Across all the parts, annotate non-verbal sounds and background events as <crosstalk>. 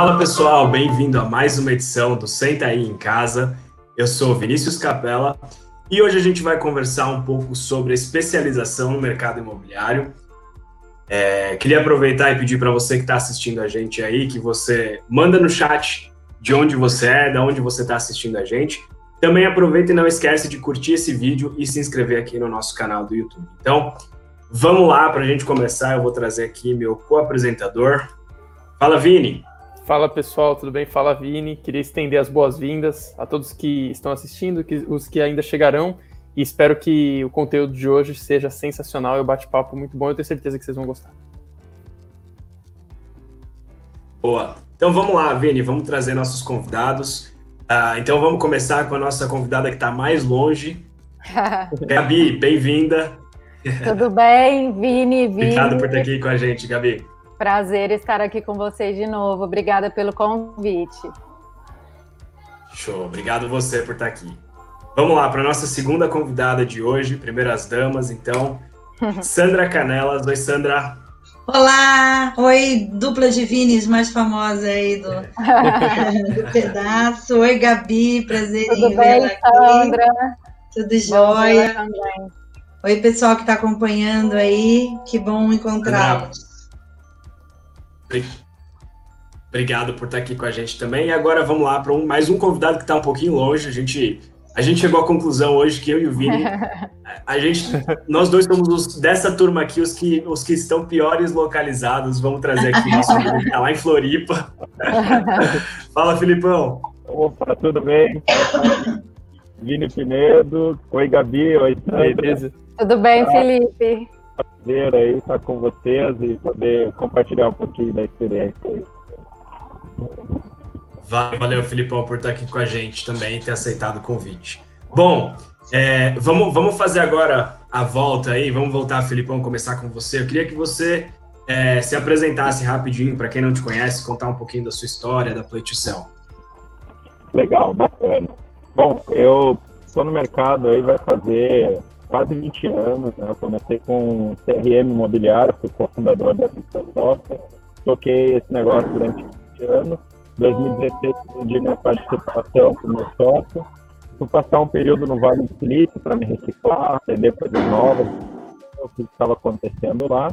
Fala pessoal, bem-vindo a mais uma edição do Senta aí em Casa. Eu sou Vinícius Capella e hoje a gente vai conversar um pouco sobre especialização no mercado imobiliário. É, queria aproveitar e pedir para você que está assistindo a gente aí que você manda no chat de onde você é, de onde você está assistindo a gente. Também aproveita e não esquece de curtir esse vídeo e se inscrever aqui no nosso canal do YouTube. Então, vamos lá para a gente começar. Eu vou trazer aqui meu co-apresentador. Fala, Vini. Fala pessoal, tudo bem? Fala Vini. Queria estender as boas-vindas a todos que estão assistindo, que, os que ainda chegarão, e espero que o conteúdo de hoje seja sensacional e o bate-papo muito bom. Eu tenho certeza que vocês vão gostar. Boa. Então vamos lá, Vini, vamos trazer nossos convidados. Uh, então vamos começar com a nossa convidada que está mais longe. <laughs> Gabi, bem-vinda. Tudo bem, Vini, Vini. Obrigado por estar aqui com a gente, Gabi. Prazer estar aqui com vocês de novo. Obrigada pelo convite. Show. Obrigado você por estar aqui. Vamos lá para nossa segunda convidada de hoje, primeiras damas, então. <laughs> Sandra Canelas. Oi, Sandra. Olá! Oi, dupla de Vinis mais famosa aí do, do <laughs> pedaço. Oi, Gabi, prazer Tudo em bem, aqui. Sandra? Tudo jóia? Oi, pessoal que está acompanhando aí, que bom encontrá-los. Obrigado por estar aqui com a gente também. E agora vamos lá para um, mais um convidado que está um pouquinho longe. A gente, a gente chegou à conclusão hoje que eu e o Vini, <laughs> a gente, nós dois somos os, dessa turma aqui os que, os que estão piores localizados. Vamos trazer aqui o nosso amigo que está lá em Floripa. <laughs> Fala, Filipão. Opa, tudo bem? Vini Pinedo. Oi, Gabi. Oi, Sandra. Tudo bem, Felipe? Prazer aí estar com vocês e poder compartilhar um pouquinho da experiência. Valeu, Filipão, por estar aqui com a gente também e ter aceitado o convite. Bom, é, vamos, vamos fazer agora a volta aí, vamos voltar, Filipão, começar com você. Eu queria que você é, se apresentasse rapidinho, para quem não te conhece, contar um pouquinho da sua história, da pleitição. Legal, bacana. Bom, eu estou no mercado aí, vai fazer quase 20 anos. Né? Eu comecei com CRM imobiliário, fui cofundador da Vista Software, toquei esse negócio durante 20 anos. Em 2016, vendi minha participação com meu sócio. Fui passar um período no Vale do Silício para me reciclar, aprender coisas novas, o que estava acontecendo lá.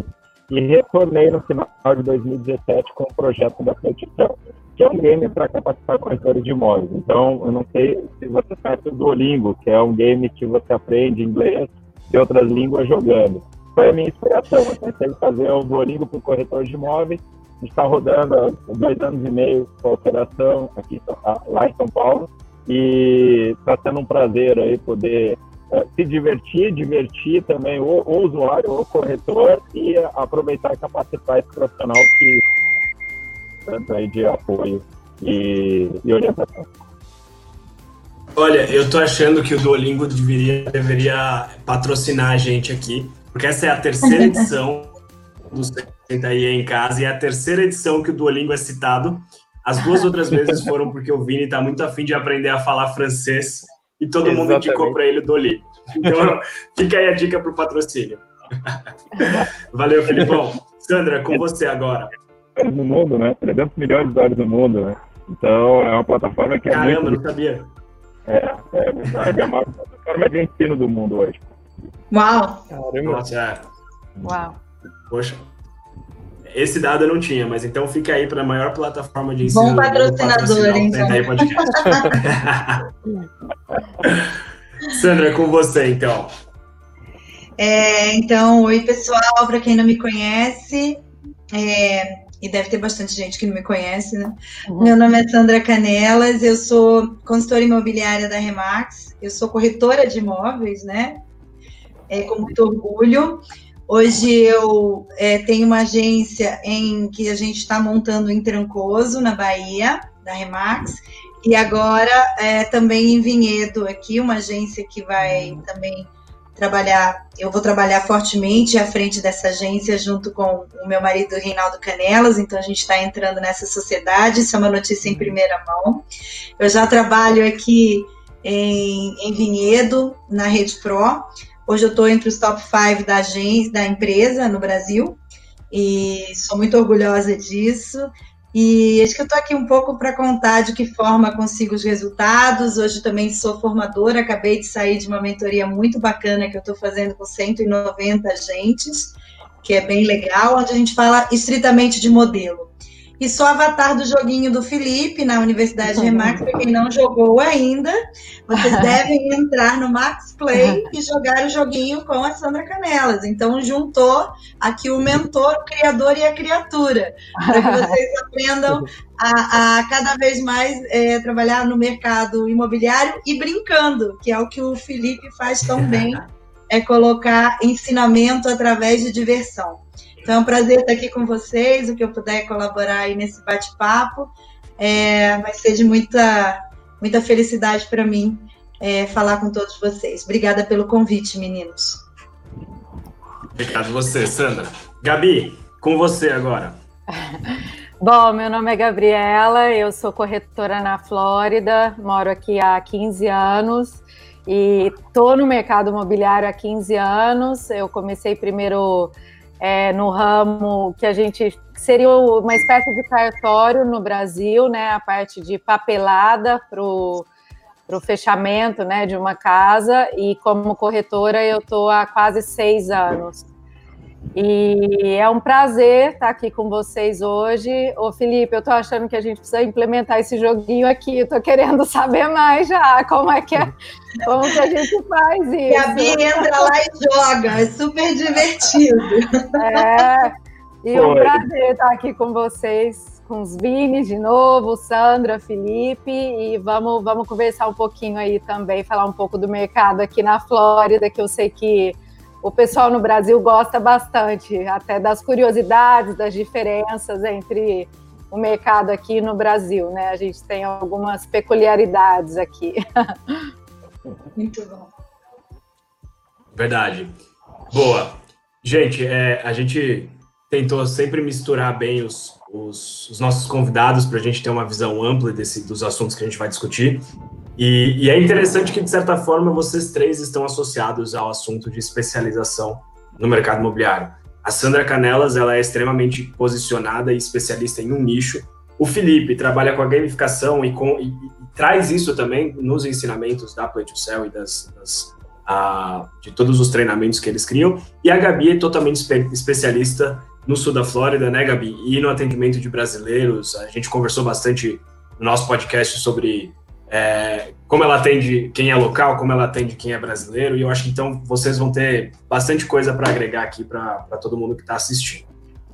E retornei no final de 2017 com o projeto da Petição, que é um game para capacitar corretores de imóveis. Então, eu não sei se você conhece o Duolingo, que é um game que você aprende inglês e outras línguas jogando. Foi a minha inspiração. Eu pensei em fazer o Duolingo para o corretor de imóveis. A gente está rodando há dois anos e meio com a operação aqui, lá em São Paulo. E está sendo um prazer aí poder uh, se divertir, divertir também o, o usuário, o corretor e aproveitar e capacitar esse profissional que tanto aí de apoio e, e orientação. Olha, eu tô achando que o Duolingo deveria, deveria patrocinar a gente aqui, porque essa é a terceira <laughs> edição do Senta aí em casa e é a terceira edição que o Duolingo é citado. As duas outras vezes foram porque o Vini tá muito afim de aprender a falar francês e todo Exatamente. mundo indicou para ele o Duolingo. Então, <laughs> fica aí a dica pro patrocínio. <laughs> Valeu, Filipão. Sandra, com você agora no mundo, né? 300 milhões de usuários no mundo, né? Então, é uma plataforma que é Caramba, muito... não sabia. É, é, é a maior plataforma de ensino do mundo hoje. Uau! Caramba. Nossa, é. Uau. Poxa, esse dado eu não tinha, mas então fica aí para a maior plataforma de ensino. Bom patrocinador, então. Aí <laughs> Sandra, com você, então. É, então, oi pessoal, para quem não me conhece, é, e deve ter bastante gente que não me conhece, né? Uhum. Meu nome é Sandra Canelas, eu sou consultora imobiliária da Remax, eu sou corretora de imóveis, né? É, com muito orgulho. Hoje eu é, tenho uma agência em que a gente está montando em Trancoso, na Bahia, da Remax, e agora é, também em Vinhedo, aqui, uma agência que vai também trabalhar, eu vou trabalhar fortemente à frente dessa agência junto com o meu marido Reinaldo Canelas, então a gente está entrando nessa sociedade, isso é uma notícia em primeira mão. Eu já trabalho aqui em, em Vinhedo, na Rede Pro. Hoje eu estou entre os top 5 da agência, da empresa no Brasil, e sou muito orgulhosa disso. E acho que eu estou aqui um pouco para contar de que forma consigo os resultados. Hoje também sou formadora, acabei de sair de uma mentoria muito bacana que eu estou fazendo com 190 agentes, que é bem legal, onde a gente fala estritamente de modelo. E sou avatar do joguinho do Felipe na Universidade Remax. Para quem não jogou ainda, vocês <laughs> devem entrar no Max Play e jogar o joguinho com a Sandra Canelas. Então, juntou aqui o mentor, o criador e a criatura, para que vocês <laughs> aprendam a, a cada vez mais é, trabalhar no mercado imobiliário e brincando, que é o que o Felipe faz tão bem, <laughs> é colocar ensinamento através de diversão. Então é um prazer estar aqui com vocês, o que eu puder colaborar aí nesse bate-papo. É, vai ser de muita, muita felicidade para mim é, falar com todos vocês. Obrigada pelo convite, meninos. Obrigado você, Sandra. Gabi, com você agora. <laughs> Bom, meu nome é Gabriela, eu sou corretora na Flórida, moro aqui há 15 anos e estou no mercado imobiliário há 15 anos. Eu comecei primeiro é, no ramo que a gente seria uma espécie de cartório no Brasil, né? A parte de papelada para o fechamento né, de uma casa, e como corretora eu estou há quase seis anos. E é um prazer estar aqui com vocês hoje. Ô, Felipe, eu estou achando que a gente precisa implementar esse joguinho aqui. Estou querendo <laughs> saber mais já como é que é, como que a gente faz <laughs> isso. Gabi entra lá e joga, é super divertido. É, e um prazer estar aqui com vocês, com os Vini de novo, Sandra, Felipe, e vamos, vamos conversar um pouquinho aí também, falar um pouco do mercado aqui na Flórida, que eu sei que o pessoal no Brasil gosta bastante, até das curiosidades, das diferenças entre o mercado aqui no Brasil, né? A gente tem algumas peculiaridades aqui. <laughs> Muito bom. Verdade. Boa. Gente, é, a gente tentou sempre misturar bem os, os, os nossos convidados para a gente ter uma visão ampla desse, dos assuntos que a gente vai discutir. E, e, é interessante que, de certa forma, vocês três estão associados ao assunto de especialização no mercado imobiliário. A Sandra Canelas ela é extremamente posicionada e especialista em um nicho. O Felipe trabalha com a gamificação e, com, e, e traz isso também nos ensinamentos da Play to Sell e das, das a, de todos os treinamentos que eles criam. E a Gabi é totalmente espe especialista no sul da Flórida, né, Gabi? E no atendimento de brasileiros. A gente conversou bastante no nosso podcast sobre é, como ela atende quem é local, como ela atende quem é brasileiro, e eu acho que então vocês vão ter bastante coisa para agregar aqui para todo mundo que está assistindo.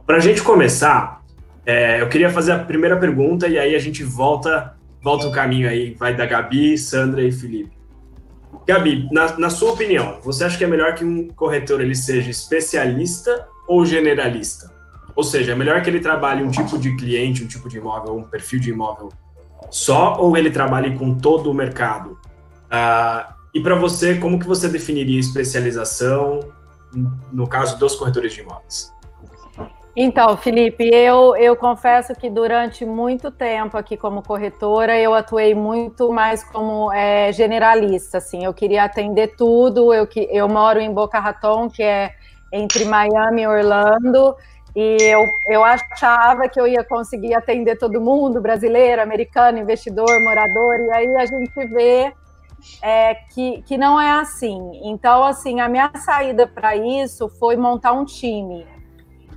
Para a gente começar, é, eu queria fazer a primeira pergunta e aí a gente volta volta o caminho aí, vai da Gabi, Sandra e Felipe. Gabi, na, na sua opinião, você acha que é melhor que um corretor ele seja especialista ou generalista? Ou seja, é melhor que ele trabalhe um tipo de cliente, um tipo de imóvel, um perfil de imóvel só ou ele trabalha com todo o mercado? Uh, e para você, como que você definiria especialização no caso dos corretores de imóveis? Então, Felipe, eu, eu confesso que durante muito tempo aqui como corretora, eu atuei muito mais como é, generalista, assim, eu queria atender tudo, eu, eu moro em Boca Raton, que é entre Miami e Orlando, e eu, eu achava que eu ia conseguir atender todo mundo, brasileiro, americano, investidor, morador, e aí a gente vê é, que, que não é assim. Então, assim, a minha saída para isso foi montar um time.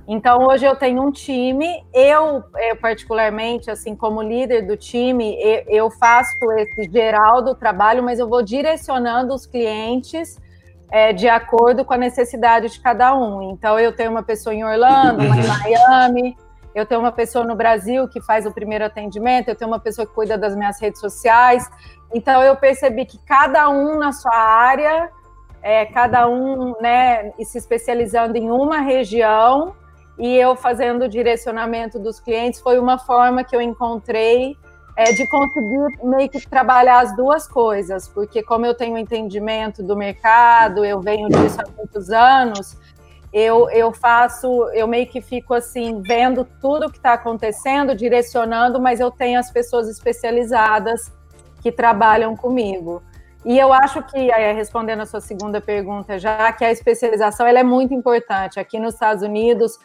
Então, hoje eu tenho um time, eu, eu particularmente, assim, como líder do time, eu, eu faço esse geral do trabalho, mas eu vou direcionando os clientes é, de acordo com a necessidade de cada um. Então, eu tenho uma pessoa em Orlando, uma em uhum. Miami, eu tenho uma pessoa no Brasil que faz o primeiro atendimento, eu tenho uma pessoa que cuida das minhas redes sociais. Então, eu percebi que cada um na sua área, é, cada um né, se especializando em uma região, e eu fazendo o direcionamento dos clientes, foi uma forma que eu encontrei é de conseguir meio que trabalhar as duas coisas, porque como eu tenho entendimento do mercado, eu venho disso há muitos anos, eu, eu faço, eu meio que fico assim, vendo tudo que está acontecendo, direcionando, mas eu tenho as pessoas especializadas que trabalham comigo. E eu acho que, respondendo a sua segunda pergunta já, que a especialização ela é muito importante. Aqui nos Estados Unidos,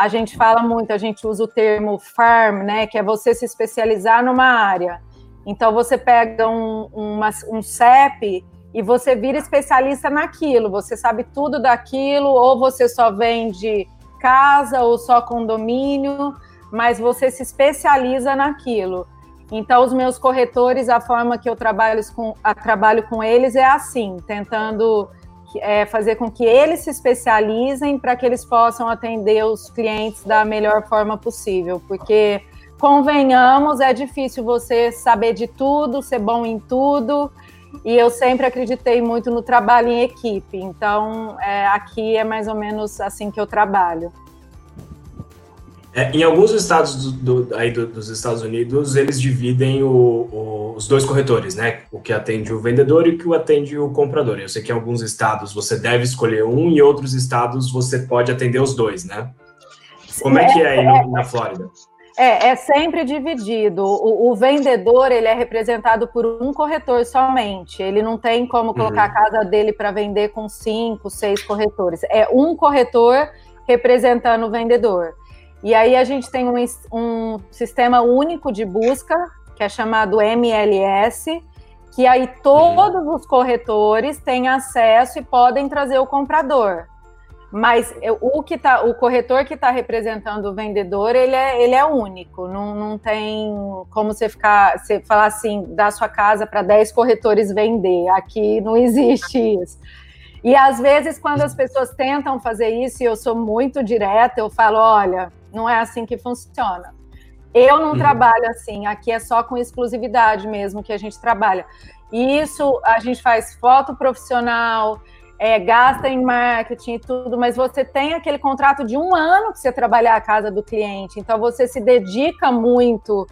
a gente fala muito, a gente usa o termo farm, né, que é você se especializar numa área. Então você pega um, uma, um CEP e você vira especialista naquilo, você sabe tudo daquilo, ou você só vende casa ou só condomínio, mas você se especializa naquilo. Então, os meus corretores, a forma que eu trabalho com, a, trabalho com eles é assim, tentando é, fazer com que eles se especializem para que eles possam atender os clientes da melhor forma possível, porque convenhamos, é difícil você saber de tudo, ser bom em tudo, e eu sempre acreditei muito no trabalho em equipe. Então, é, aqui é mais ou menos assim que eu trabalho. É, em alguns estados do, do, aí do, dos Estados Unidos, eles dividem o, o, os dois corretores, né? O que atende o vendedor e o que atende o comprador. Eu sei que em alguns estados você deve escolher um, e em outros estados você pode atender os dois, né? Como é, é que é aí é, na Flórida? É, é sempre dividido. O, o, vendedor ele é representado por um corretor somente. Ele não tem como colocar uhum. a casa dele para vender com cinco, seis corretores. É um corretor representando o vendedor. E aí a gente tem um, um sistema único de busca, que é chamado MLS, que aí todos os corretores têm acesso e podem trazer o comprador. Mas o que tá, o corretor que está representando o vendedor, ele é, ele é único. Não, não tem como você ficar, você falar assim, dar sua casa para 10 corretores vender. Aqui não existe isso. E às vezes, quando as pessoas tentam fazer isso, e eu sou muito direta, eu falo: olha, não é assim que funciona. Eu não uhum. trabalho assim, aqui é só com exclusividade mesmo que a gente trabalha. E isso a gente faz foto profissional, é, gasta em marketing e tudo, mas você tem aquele contrato de um ano que você trabalhar a casa do cliente, então você se dedica muito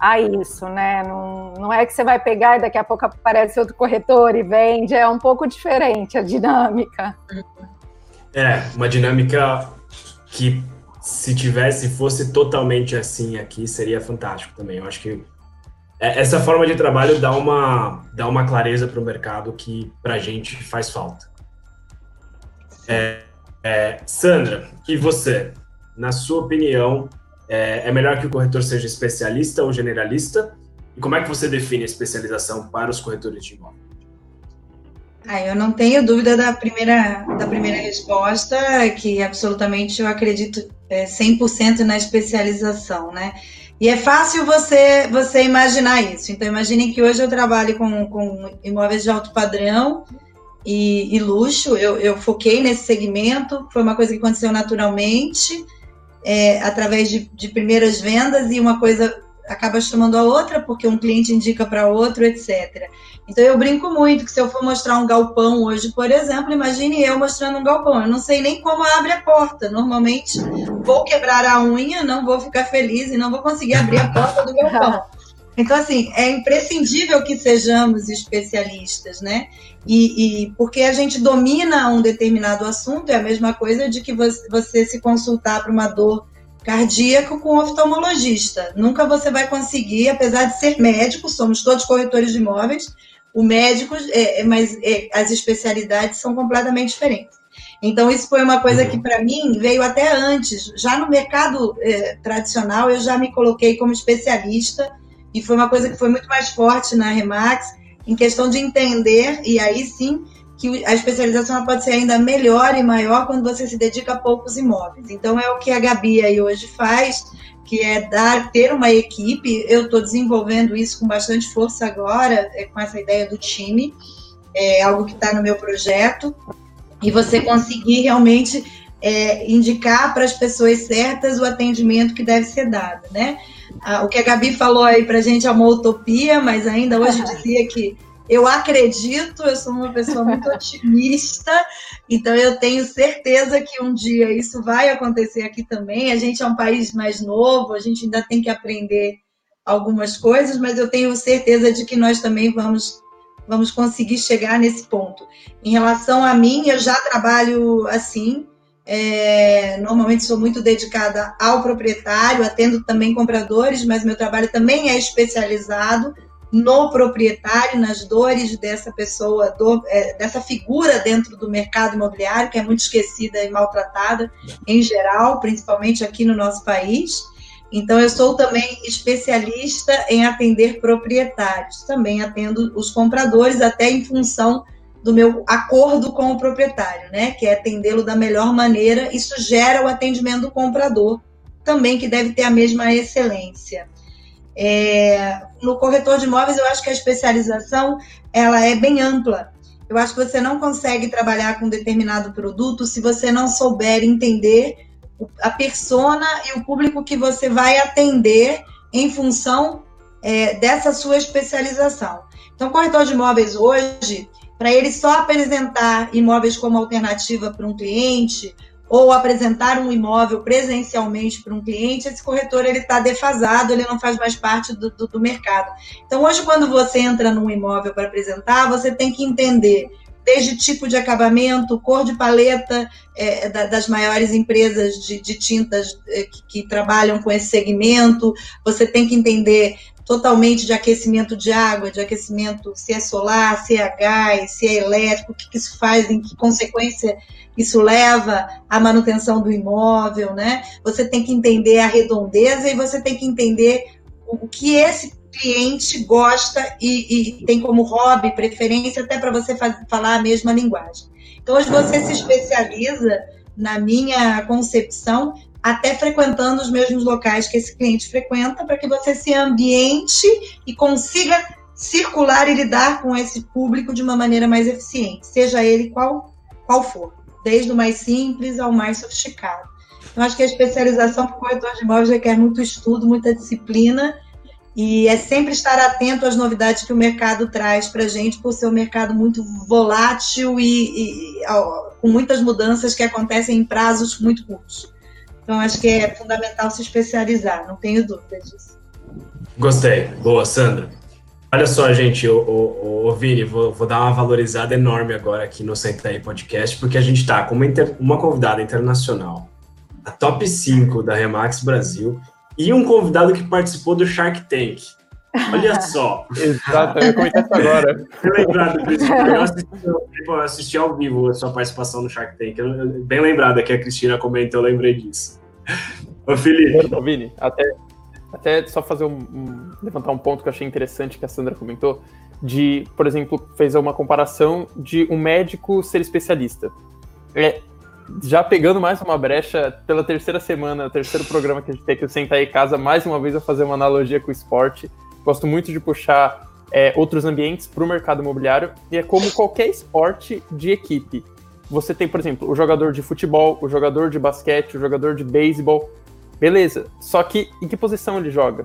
a isso, né? Não, não é que você vai pegar e daqui a pouco aparece outro corretor e vende, é um pouco diferente a dinâmica. É, uma dinâmica que se tivesse, fosse totalmente assim aqui, seria fantástico também. Eu acho que é, essa forma de trabalho dá uma, dá uma clareza para o mercado que para a gente faz falta. É, é, Sandra, e você? Na sua opinião, é, é, melhor que o corretor seja especialista ou generalista? E como é que você define a especialização para os corretores de imóvel? Ah, eu não tenho dúvida da primeira, da primeira resposta, que absolutamente eu acredito é, 100% na especialização, né? E é fácil você, você imaginar isso. Então, imaginem que hoje eu trabalho com, com imóveis de alto padrão e, e luxo. Eu, eu, foquei nesse segmento, foi uma coisa que aconteceu naturalmente, é, através de, de primeiras vendas, e uma coisa acaba chamando a outra, porque um cliente indica para outro, etc. Então eu brinco muito que se eu for mostrar um galpão hoje, por exemplo, imagine eu mostrando um galpão. Eu não sei nem como abre a porta. Normalmente vou quebrar a unha, não vou ficar feliz e não vou conseguir abrir a porta do galpão. <laughs> Então, assim, é imprescindível que sejamos especialistas, né? E, e, porque a gente domina um determinado assunto, é a mesma coisa de que você, você se consultar para uma dor cardíaca com um oftalmologista. Nunca você vai conseguir, apesar de ser médico, somos todos corretores de imóveis, o médico, é, é, mas é, as especialidades são completamente diferentes. Então, isso foi uma coisa uhum. que, para mim, veio até antes. Já no mercado é, tradicional, eu já me coloquei como especialista e foi uma coisa que foi muito mais forte na Remax, em questão de entender, e aí sim que a especialização pode ser ainda melhor e maior quando você se dedica a poucos imóveis. Então é o que a Gabi aí hoje faz, que é dar ter uma equipe. Eu estou desenvolvendo isso com bastante força agora, é, com essa ideia do time, é algo que está no meu projeto, e você conseguir realmente é, indicar para as pessoas certas o atendimento que deve ser dado, né? Ah, o que a Gabi falou aí para a gente é uma utopia, mas ainda hoje dizia que eu acredito, eu sou uma pessoa muito <laughs> otimista, então eu tenho certeza que um dia isso vai acontecer aqui também. A gente é um país mais novo, a gente ainda tem que aprender algumas coisas, mas eu tenho certeza de que nós também vamos vamos conseguir chegar nesse ponto. Em relação a mim, eu já trabalho assim, é, normalmente sou muito dedicada ao proprietário, atendo também compradores, mas meu trabalho também é especializado no proprietário, nas dores dessa pessoa, do, é, dessa figura dentro do mercado imobiliário, que é muito esquecida e maltratada em geral, principalmente aqui no nosso país. Então, eu sou também especialista em atender proprietários, também atendo os compradores, até em função do meu acordo com o proprietário, né? Que é atendê-lo da melhor maneira. Isso gera o atendimento do comprador, também que deve ter a mesma excelência. É, no corretor de imóveis, eu acho que a especialização ela é bem ampla. Eu acho que você não consegue trabalhar com determinado produto se você não souber entender a persona e o público que você vai atender em função é, dessa sua especialização. Então, corretor de imóveis hoje, para ele só apresentar imóveis como alternativa para um cliente ou apresentar um imóvel presencialmente para um cliente, esse corretor ele está defasado, ele não faz mais parte do, do, do mercado. Então, hoje, quando você entra num imóvel para apresentar, você tem que entender desde tipo de acabamento, cor de paleta é, da, das maiores empresas de, de tintas é, que, que, trabalham com esse segmento, você tem que entender totalmente de aquecimento de água, de aquecimento se é solar, se é gás, se é elétrico, o que, que isso faz, em que consequência isso leva à manutenção do imóvel, né? Você tem que entender a redondeza e você tem que entender o que esse cliente gosta e, e tem como hobby, preferência, até para você falar a mesma linguagem. Então, hoje você se especializa, na minha concepção, até frequentando os mesmos locais que esse cliente frequenta, para que você se ambiente e consiga circular e lidar com esse público de uma maneira mais eficiente, seja ele qual, qual for, desde o mais simples ao mais sofisticado. Então, acho que a especialização para o corretor de imóveis requer muito estudo, muita disciplina, e é sempre estar atento às novidades que o mercado traz para a gente, por ser um mercado muito volátil e, e, com muitas mudanças que acontecem em prazos muito curtos. Então, acho que é fundamental se especializar, não tenho dúvida disso. Gostei. Boa, Sandra. Olha só, gente, o, o, o Vini, vou, vou, dar uma valorizada enorme agora aqui no Senta aí Podcast, porque a gente está com uma, inter, uma convidada internacional, a top 5 da Remax Brasil, e um convidado que participou do Shark Tank. Olha só. Exato, eu comentei isso agora. Eu lembrado disso, eu assisti, eu assisti ao vivo a sua participação no Shark Tank. bem lembrado que a Cristina comentou, eu lembrei disso. Ô, Felipe. Ô, Vini, até, até só fazer um, um, levantar um ponto que eu achei interessante que a Sandra comentou, de, por exemplo, fez uma comparação de um médico ser especialista. É, já pegando mais uma brecha pela terceira semana, terceiro programa que a gente tem que sentar em casa, mais uma vez a fazer uma analogia com o esporte. Gosto muito de puxar é, outros ambientes para o mercado imobiliário e é como qualquer esporte de equipe. Você tem, por exemplo, o jogador de futebol, o jogador de basquete, o jogador de beisebol. Beleza. Só que em que posição ele joga?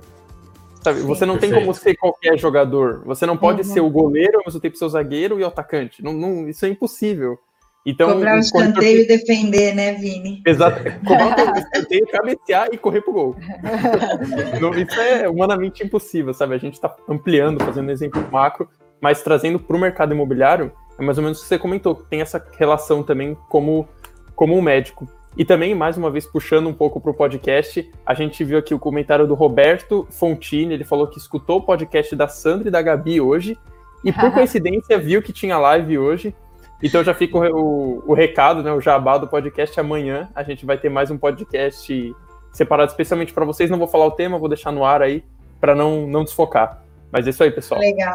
Sabe, Sim, você não perfeito. tem como ser qualquer jogador. Você não pode uhum. ser o goleiro, ao mesmo tempo ser o zagueiro e o atacante. Não, não, isso é impossível. Então, Cobrar o escanteio e defender, né, Vini? Exato. Cobrar o escanteio, cabecear e correr pro gol. <laughs> isso é humanamente impossível, sabe? A gente está ampliando, fazendo um exemplo macro, mas trazendo para o mercado imobiliário, é mais ou menos o que você comentou, tem essa relação também como, como um médico. E também, mais uma vez, puxando um pouco para o podcast, a gente viu aqui o comentário do Roberto Fontini, ele falou que escutou o podcast da Sandra e da Gabi hoje, e por <laughs> coincidência viu que tinha live hoje, então já fica o, o, recado, né, o jabá do podcast amanhã. A gente vai ter mais um podcast separado especialmente para vocês. Não vou falar o tema, vou deixar no ar aí para não, não desfocar. Mas é isso aí, pessoal. Legal.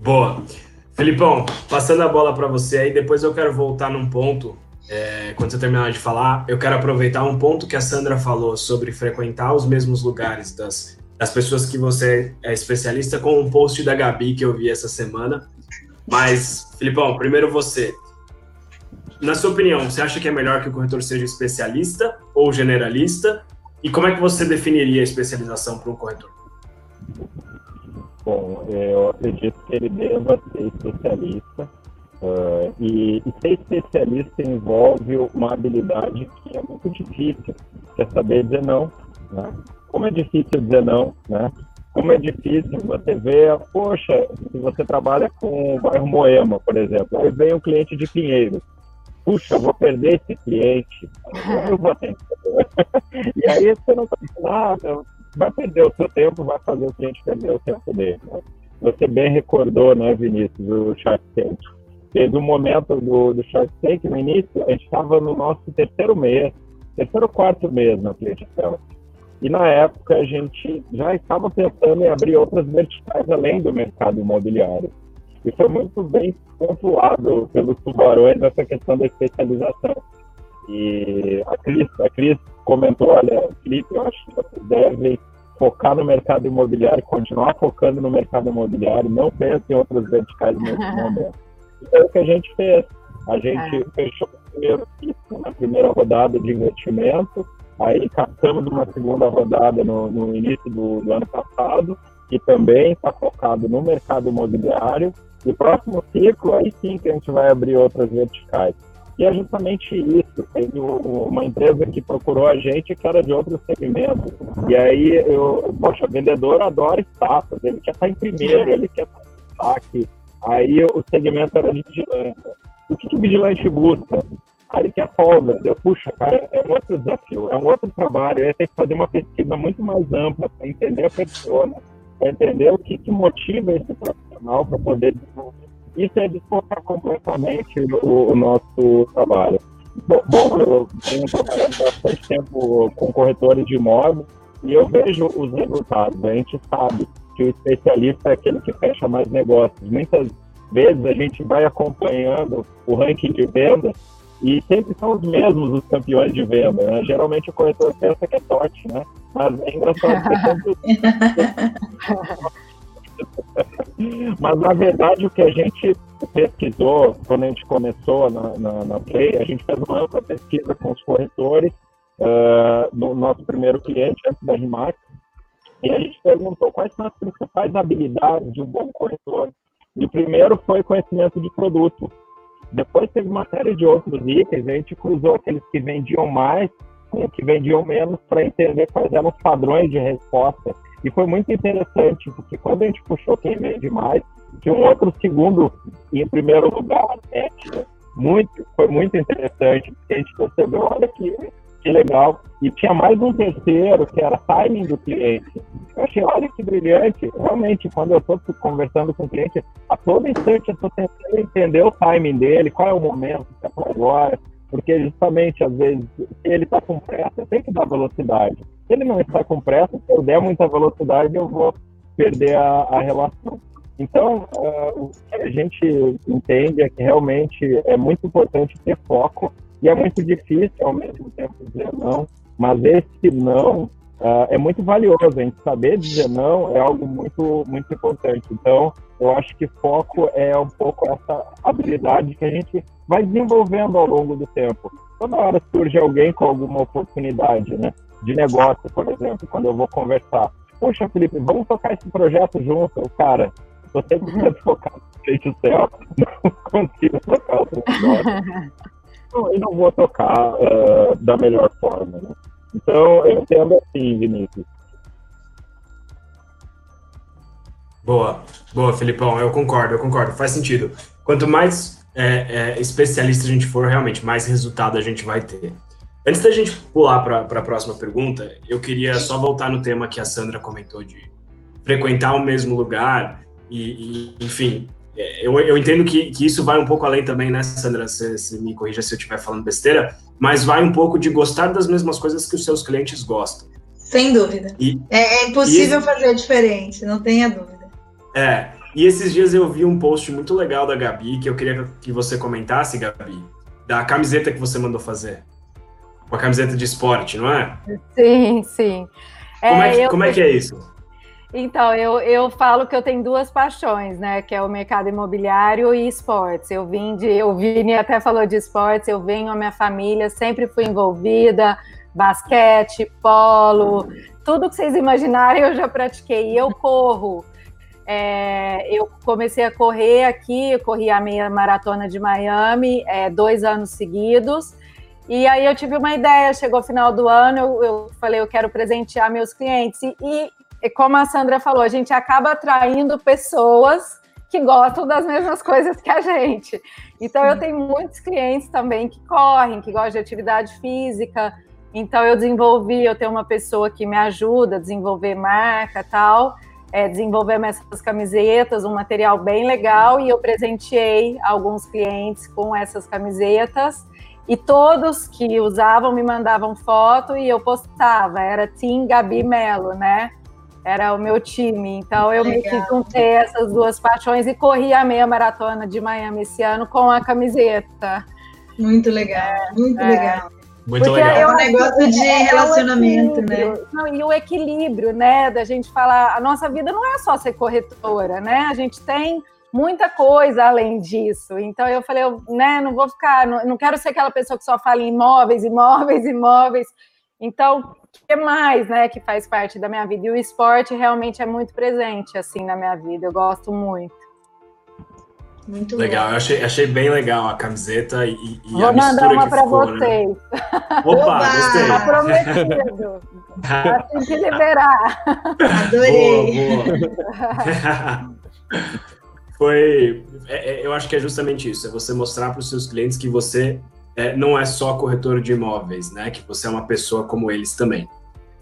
Boa. Felipão, passando a bola para você aí, depois eu quero voltar num ponto. É, quando você terminar de falar, eu quero aproveitar um ponto que a Sandra falou sobre frequentar os mesmos lugares das, das pessoas que você é especialista, com um post da Gabi que eu vi essa semana. Mas, Filipão, primeiro você. Na sua opinião, você acha que é melhor que o corretor seja especialista ou generalista? E como é que você definiria a especialização para um corretor? Bom, eu acredito que ele deva ser especialista. Uh, e, e, ser especialista envolve uma habilidade que é muito difícil, que é saber dizer não. Né? Como é difícil dizer não, né? Como é difícil você ver, poxa, se você trabalha com o bairro Moema, por exemplo, aí vem um cliente de Pinheiro. Puxa, vou perder esse cliente. <laughs> Eu vou <laughs> e aí você não está nada, vai perder o seu tempo, vai fazer o cliente perder o tempo dele. Né? Você bem recordou, né, Vinícius, o Shark Tank. Teve um momento do, do Shark Tank, no início, a gente estava no nosso terceiro mês, terceiro ou quarto mês na cliente E na época a gente já estava pensando em abrir outras verticais além do mercado imobiliário. E foi muito bem pontuado pelos tubarões essa questão da especialização. E a Cris, a Cris comentou, olha, Felipe, eu acho que você deve focar no mercado imobiliário, continuar focando no mercado imobiliário, não pense em outras verticais nesse <laughs> momento. Então, é o que a gente fez. A gente é. fechou o primeiro ciclo na primeira rodada de investimento, aí captamos uma segunda rodada no, no início do, do, ano passado, que também está focado no mercado imobiliário. E próximo ciclo, aí sim que a gente vai abrir outras verticais. E é justamente isso. Teve uma empresa que procurou a gente que era de outro segmento. E aí, eu, poxa, vendedor adora status, ele quer estar em primeiro, ele quer estar em destaque. Aí o segmento era de vigilância. O que, que o vigilante busca? Ah, ele quer folga. Eu, puxa, cara, é um outro desafio, é um outro trabalho. Ele tem que fazer uma pesquisa muito mais ampla para entender a pessoa, para entender o que, que motiva esse profissional para poder desenvolver isso é desfocar completamente o, o, nosso trabalho. Bom, eu tenho trabalhado bastante tempo com corretores de imóveis e eu vejo os resultados. A gente sabe que o especialista é aquele que fecha mais negócios. Muitas vezes a gente vai acompanhando o ranking de venda e sempre são os mesmos os campeões de venda. Né? Geralmente o corretor pensa que é sorte, né? Mas é engraçado que <laughs> Mas, na verdade, o que a gente pesquisou quando a gente começou na, na, na Play, a gente fez uma ampla pesquisa com os corretores uh, no nosso primeiro cliente, antes da RIMAX, e a gente perguntou quais são as principais habilidades de um bom corretor. E o primeiro foi conhecimento de produto. Depois teve uma série de outros itens, a gente cruzou aqueles que vendiam mais com que vendiam menos para entender quais eram os padrões de resposta e foi muito interessante, porque quando a gente puxou quem vende mais, tinha um outro segundo em primeiro lugar. Né? Muito, foi muito interessante, porque a gente percebeu, olha que, que legal. E tinha mais um terceiro, que era timing do cliente. Eu achei, olha que brilhante. Realmente, quando eu estou conversando com o cliente, a todo instante eu estou tentando entender o timing dele, qual é o momento, se é agora. Porque justamente, às vezes, se ele está com pressa, tem que dar velocidade. Se ele não está com pressa, se eu der muita velocidade, eu vou perder a, a relação. Então, uh, o que a gente entende é que realmente é muito importante ter foco e é muito difícil ao mesmo tempo dizer não, mas esse não uh, é muito valioso. A gente saber dizer não é algo muito, muito importante. Então, eu acho que foco é um pouco essa habilidade que a gente vai desenvolvendo ao longo do tempo. Toda hora surge alguém com alguma oportunidade, né? de negócio, por exemplo, quando eu vou conversar. Puxa, Felipe, vamos tocar esse projeto junto. Cara, estou sempre focado no céu, <laughs> não consigo tocar o <laughs> e não vou tocar uh, da melhor forma. Né? Então, eu entendo assim, Vinícius. Boa, boa, Felipão, eu concordo, eu concordo, faz sentido. Quanto mais é, é, especialista a gente for, realmente, mais resultado a gente vai ter. Antes da gente pular para a próxima pergunta, eu queria só voltar no tema que a Sandra comentou de frequentar o mesmo lugar e, e enfim, eu, eu entendo que, que, isso vai um pouco além também, né, Sandra? Você, me corrija se eu estiver falando besteira, mas vai um pouco de gostar das mesmas coisas que os seus clientes gostam. Sem dúvida. E, é, é, impossível esse, fazer diferente, não tenha dúvida. É, e esses dias eu vi um post muito legal da Gabi, que eu queria que você comentasse, Gabi, da camiseta que você mandou fazer uma camiseta de esporte, não é? Sim, sim. Como é, é que, eu... como é, que é isso? Então, eu, eu falo que eu tenho duas paixões, né? Que é o mercado imobiliário e esportes. Eu vim de. O Vini até falou de esportes, eu venho, a minha família sempre fui envolvida, basquete, polo, tudo que vocês imaginarem eu já pratiquei. Eu corro. É, eu comecei a correr aqui, eu corri a meia maratona de Miami é, dois anos seguidos. E aí eu tive uma ideia, chegou o final do ano, eu, eu falei, eu quero presentear meus clientes. E, e, como a Sandra falou, a gente acaba atraindo pessoas que gostam das mesmas coisas que a gente. Então eu tenho muitos clientes também que correm, que gostam de atividade física. Então eu desenvolvi, eu tenho uma pessoa que me ajuda a desenvolver marca tal, é, desenvolver essas camisetas, um material bem legal, e eu presenteei alguns clientes com essas camisetas. E todos que usavam me mandavam foto e eu postava. Era Team Gabi Melo, né? Era o meu time. Então eu Legal. me que juntei essas duas paixões e corri a meia maratona de Miami esse ano com a camiseta. Muito legal, muito é. legal. Muito Porque legal. É um negócio de é, relacionamento, é né? Não, e o equilíbrio, né? Da gente falar, a nossa vida não é só ser corretora, né? A gente tem muita coisa além disso. Então eu falei, eu, né, não vou ficar, não, não quero ser aquela pessoa que só fala em imóveis, imóveis, imóveis. Então, o que mais, né, que faz parte da minha vida? E o esporte realmente é muito presente, assim, na minha vida. Eu gosto muito. Muito legal, eu achei, achei bem legal a camiseta e, e Vou a mandar uma para né? vocês. <laughs> Né? Opa, gostei. Tá prometido. <laughs> assim que liberar. Adorei. Boa, boa. <laughs> Foi, é, é, eu acho que é justamente isso, é você mostrar para os seus clientes que você é, não é só corretor de imóveis, né? Que você é uma pessoa como eles também.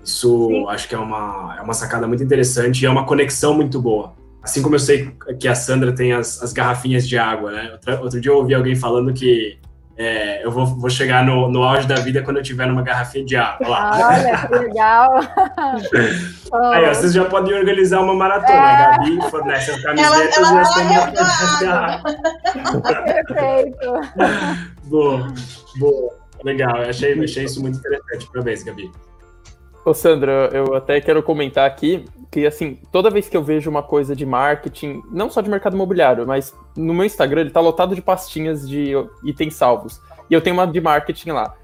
Isso Sim. acho que é uma, é uma sacada muito interessante e é uma conexão muito boa. Assim como eu sei que a Sandra tem as, as garrafinhas de água, né? Outro, outro dia eu ouvi alguém falando que é, eu vou, vou chegar no, no auge da vida quando eu tiver numa garrafinha de água. Lá. Olha, que legal! <laughs> Aí, ó, vocês já podem organizar uma maratona. É. A Gabi fornece as camisetas ela, ela e as Perfeito! <laughs> boa, boa. Legal, eu achei, achei isso muito interessante. Parabéns, Gabi. Ô, Sandra, eu até quero comentar aqui que, assim, toda vez que eu vejo uma coisa de marketing, não só de mercado imobiliário, mas no meu Instagram ele tá lotado de pastinhas de itens salvos. E eu tenho uma de marketing lá.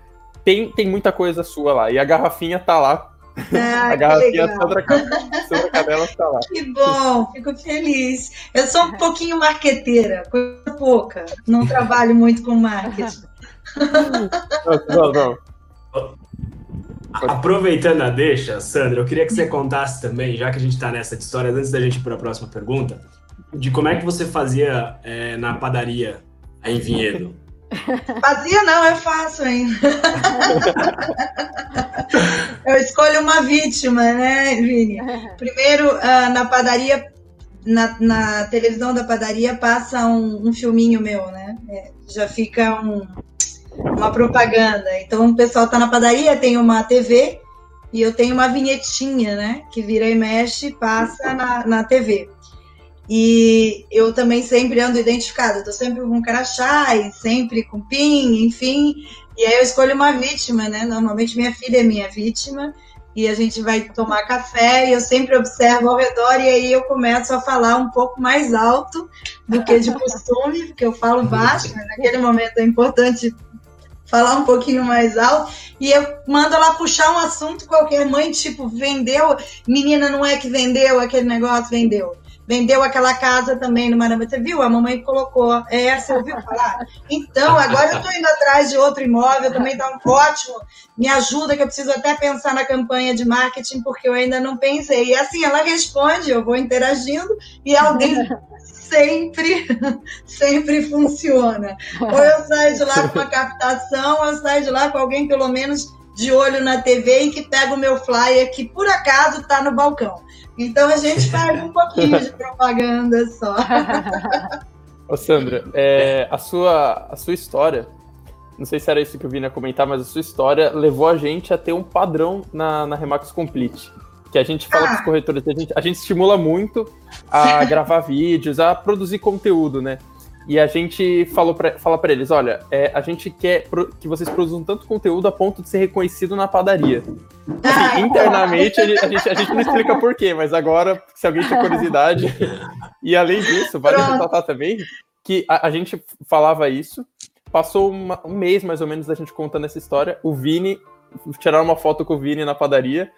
Tem, tem muita coisa sua lá. E a garrafinha tá lá. Ah, <laughs> a garrafinha Sandra, Sandra Cadela tá lá. Que bom, fico feliz. Eu sou um pouquinho marqueteira, coisa pouca. Não trabalho muito com marketing. <laughs> não, não. não. Aproveitando a deixa, Sandra, eu queria que você contasse também, já que a gente está nessa história, antes da gente ir para a próxima pergunta, de como é que você fazia é, na padaria em Vinhedo. <laughs> Fazia não, eu faço ainda. <laughs> eu escolho uma vítima, né, Vini? Primeiro, uh, na padaria, na, na, televisão da padaria passa um, um filminho meu, né? É, já fica um, uma propaganda. Então o pessoal está na padaria, tem uma TV e eu tenho uma vinhetinha, né? Que vira e mexe, passa na, na TV. E eu também sempre ando identificada, estou sempre com crachá e sempre com PIN, enfim. E aí eu escolho uma vítima, né? Normalmente minha filha é minha vítima e a gente vai tomar café e eu sempre observo ao redor e aí eu começo a falar um pouco mais alto do que de costume, porque eu falo baixo, mas naquele momento é importante falar um pouquinho mais alto, e eu mando ela puxar um assunto qualquer mãe, tipo, vendeu, menina não é que vendeu aquele negócio, vendeu. Vendeu aquela casa também no Maramba. Você viu? A mamãe colocou. É, você ouviu falar? Então, agora eu estou indo atrás de outro imóvel, também está um ótimo. Me ajuda, que eu preciso até pensar na campanha de marketing, porque eu ainda não pensei. E assim, ela responde, eu vou interagindo, e alguém <laughs> sempre, <laughs> sempre funciona. Ou eu <laughs> saio de lá com uma captação, ou eu saio de lá com alguém, pelo menos, de olho na TV e que pega o meu flyer, que por acaso está no balcão. Então a gente <laughs> faz um pouquinho de propaganda só. Ô Sandra, é, a, sua, a sua história, não sei se era isso que eu vim a comentar, mas a sua história levou a gente a ter um padrão na, na Remax Complete que a gente fala ah. para os corretores, a gente, a gente estimula muito a <laughs> gravar vídeos, a produzir conteúdo, né? E a gente falou pra, fala para eles, olha, é, a gente quer pro, que vocês produzam tanto conteúdo a ponto de ser reconhecido na padaria. Assim, internamente, a gente, a gente, não explica por quê, mas agora, se alguém tem curiosidade... <laughs> e além disso, vale ressaltar também que a, a, gente falava isso, passou uma, um mês mais ou menos da gente contando essa história, o Vini tiraram uma foto com o Vini na padaria.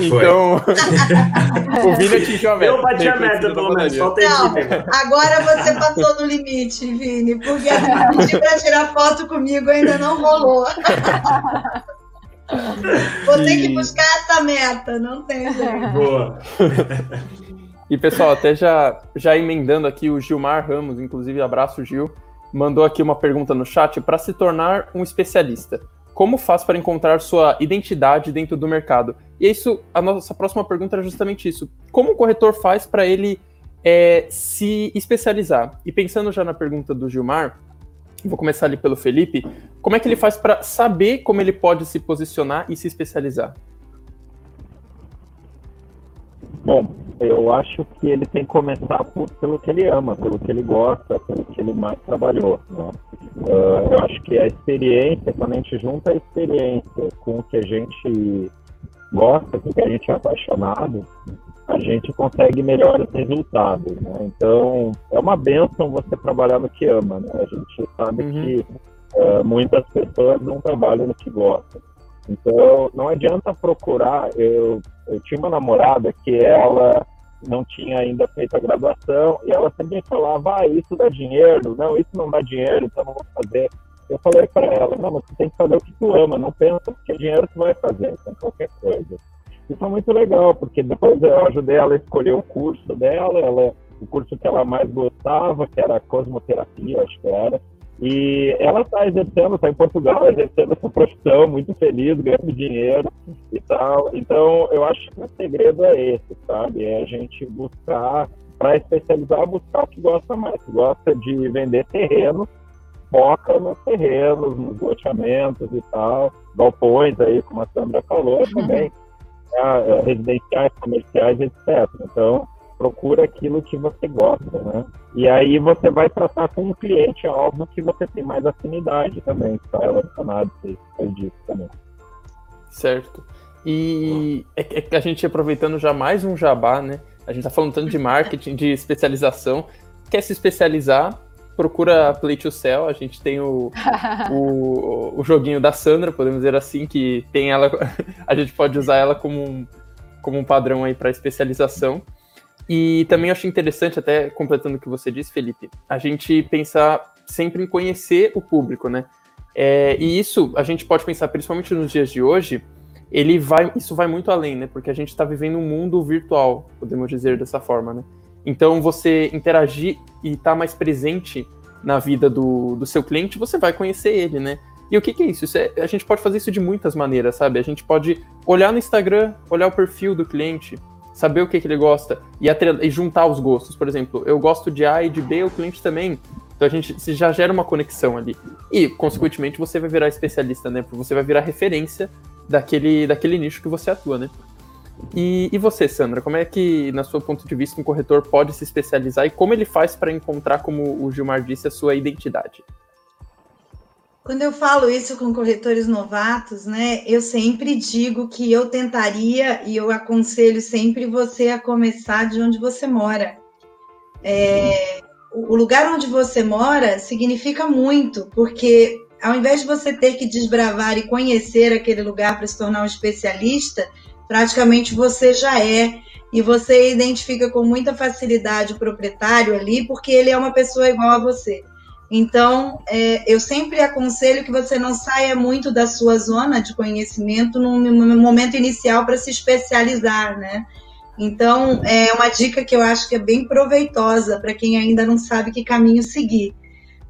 então, <laughs> o Vini atingiu a meta. Eu bati a meta, pelo menos. Não, agora você passou do limite, Vini, porque pedir para tirar foto comigo ainda não rolou. Vou ter que buscar essa meta, não tem jeito. Boa. E pessoal, até já, já emendando aqui o Gilmar Ramos, inclusive abraço Gil, mandou aqui uma pergunta no chat para se tornar um especialista como faz para encontrar sua identidade dentro do mercado? E isso, a nossa próxima pergunta era justamente isso. Como o corretor faz para ele é, se especializar? E pensando já na pergunta do Gilmar, vou começar ali pelo Felipe, como é que ele faz para saber como ele pode se posicionar e se especializar? Bom, eu acho que ele tem que começar por, pelo que ele ama, pelo que ele gosta, pelo que ele mais trabalhou. Né? Uh, eu acho que a experiência, quando a gente junta a experiência com o que a gente gosta, com o que a gente é apaixonado, a gente consegue melhores resultados. Né? Então, é uma benção você trabalhar no que ama. Né? A gente sabe uhum. que uh, muitas pessoas não trabalham no que gostam. Então, não adianta procurar. Eu, eu tinha uma namorada que ela não tinha ainda feito a graduação e ela sempre falava: ah, isso dá dinheiro, não, isso não dá dinheiro, então não vou fazer. Eu falei para ela: não, você tem que fazer o que tu ama, não pensa que é dinheiro tu vai fazer, então qualquer coisa. Isso é muito legal, porque depois eu ajudei ela a escolher o curso dela, ela, o curso que ela mais gostava, que era cosmoterapia, acho que era. E ela está exercendo, está em Portugal, exercendo essa profissão, muito feliz, ganhando dinheiro e tal. Então, eu acho que o segredo é esse, sabe? É a gente buscar, para especializar, buscar o que gosta mais. Gosta de vender terrenos, foca nos terrenos, nos loteamentos e tal, galpões aí, como a Sandra falou, também, é, residenciais, comerciais, etc. Então, procura aquilo que você gosta, né? E aí você vai tratar com um cliente alvo que você tem mais afinidade também, está relacionado a disso também. Certo. E é que a gente aproveitando já mais um jabá, né? A gente tá falando tanto de marketing, de especialização. Quer se especializar? Procura Play to Sell. A gente tem o, <laughs> o, o joguinho da Sandra, podemos dizer assim, que tem ela. <laughs> A gente pode usar ela como um, como um padrão aí para especialização. E também acho interessante, até completando o que você disse, Felipe, a gente pensar sempre em conhecer o público, né? É, e isso a gente pode pensar, principalmente nos dias de hoje, ele vai, isso vai muito além, né? Porque a gente está vivendo um mundo virtual, podemos dizer dessa forma, né? Então, você interagir e estar tá mais presente na vida do, do seu cliente, você vai conhecer ele, né? E o que, que é isso? isso é, a gente pode fazer isso de muitas maneiras, sabe? A gente pode olhar no Instagram, olhar o perfil do cliente, saber o que, que ele gosta e, e, juntar os gostos. Por exemplo, eu gosto de A e de B, o cliente também. Então a gente já gera uma conexão ali. E, consequentemente, você vai virar especialista, né? Você vai virar referência daquele, daquele nicho que você atua, né? E, e você, Sandra, como é que, na sua ponto de vista, um corretor pode se especializar e como ele faz para encontrar, como o Gilmar disse, a sua identidade? Quando eu falo isso com corretores novatos, né, eu sempre digo que eu tentaria e eu aconselho sempre você a começar de onde você mora. É, o lugar onde você mora significa muito, porque ao invés de você ter que desbravar e conhecer aquele lugar para se tornar um especialista, praticamente você já é. E você identifica com muita facilidade o proprietário ali, porque ele é uma pessoa igual a você. Então, é, eu sempre aconselho que você não saia muito da sua zona de conhecimento no, momento inicial para se especializar, né? Então, é uma dica que eu acho que é bem proveitosa para quem ainda não sabe que caminho seguir.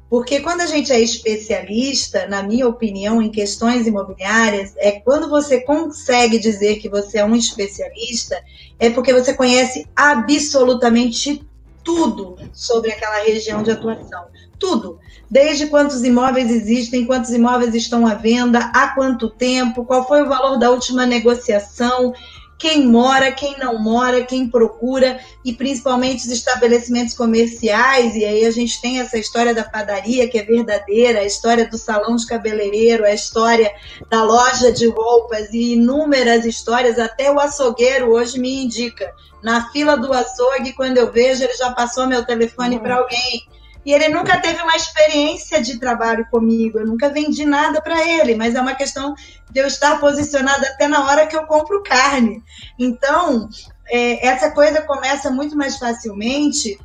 Porque quando a gente é especialista, na minha opinião, em questões imobiliárias, é quando você consegue dizer que você é um especialista, é porque você conhece absolutamente tudo sobre aquela região de atuação tudo. Desde quantos imóveis existem, quantos imóveis estão à venda, há quanto tempo, qual foi o valor da última negociação, quem mora, quem não mora, quem procura, e principalmente os estabelecimentos comerciais. E aí a gente tem essa história da padaria, que é verdadeira, a história do salão de cabeleireiro, a história da loja de roupas e inúmeras histórias. Até o açougueiro hoje me indica. Na fila do açougue, quando eu vejo, ele já passou meu telefone uhum. para alguém e ele nunca teve uma experiência de trabalho comigo, eu nunca vendi nada para ele, mas é uma questão de eu estar posicionada até na hora que eu compro carne. Então, é, essa coisa começa muito mais facilmente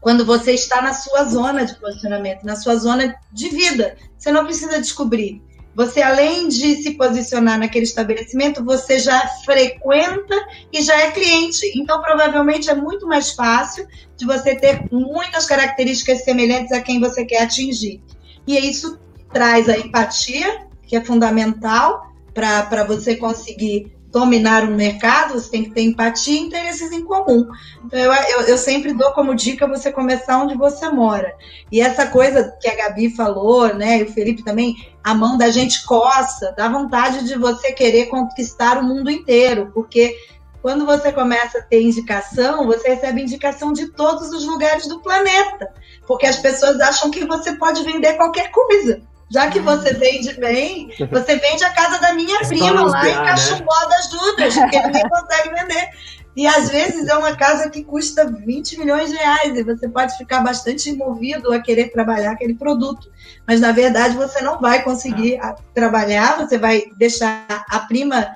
quando você está na sua zona de posicionamento, na sua zona de vida. Você não precisa descobrir. Você, além de se posicionar naquele estabelecimento, você já frequenta e já é cliente. Então, provavelmente é muito mais fácil de você ter muitas características semelhantes a quem você quer atingir. E isso traz a empatia, que é fundamental para você conseguir dominar o mercado, você tem que ter empatia e interesses em comum. Então, eu, eu, eu, sempre dou como dica você começar onde você mora. E essa coisa que a Gabi falou, né, e o Felipe também, a mão da gente coça, dá vontade de você querer conquistar o mundo inteiro, porque quando você começa a ter indicação, você recebe indicação de todos os lugares do planeta, porque as pessoas acham que você pode vender qualquer coisa. Já que você vende bem, você vende a casa da minha é prima lá em Cachumbó né? das Dudas, porque ninguém consegue vender. E às vezes é uma casa que custa 20 milhões de reais e você pode ficar bastante movido a querer trabalhar aquele produto. Mas na verdade você não vai conseguir ah. trabalhar, você vai deixar a prima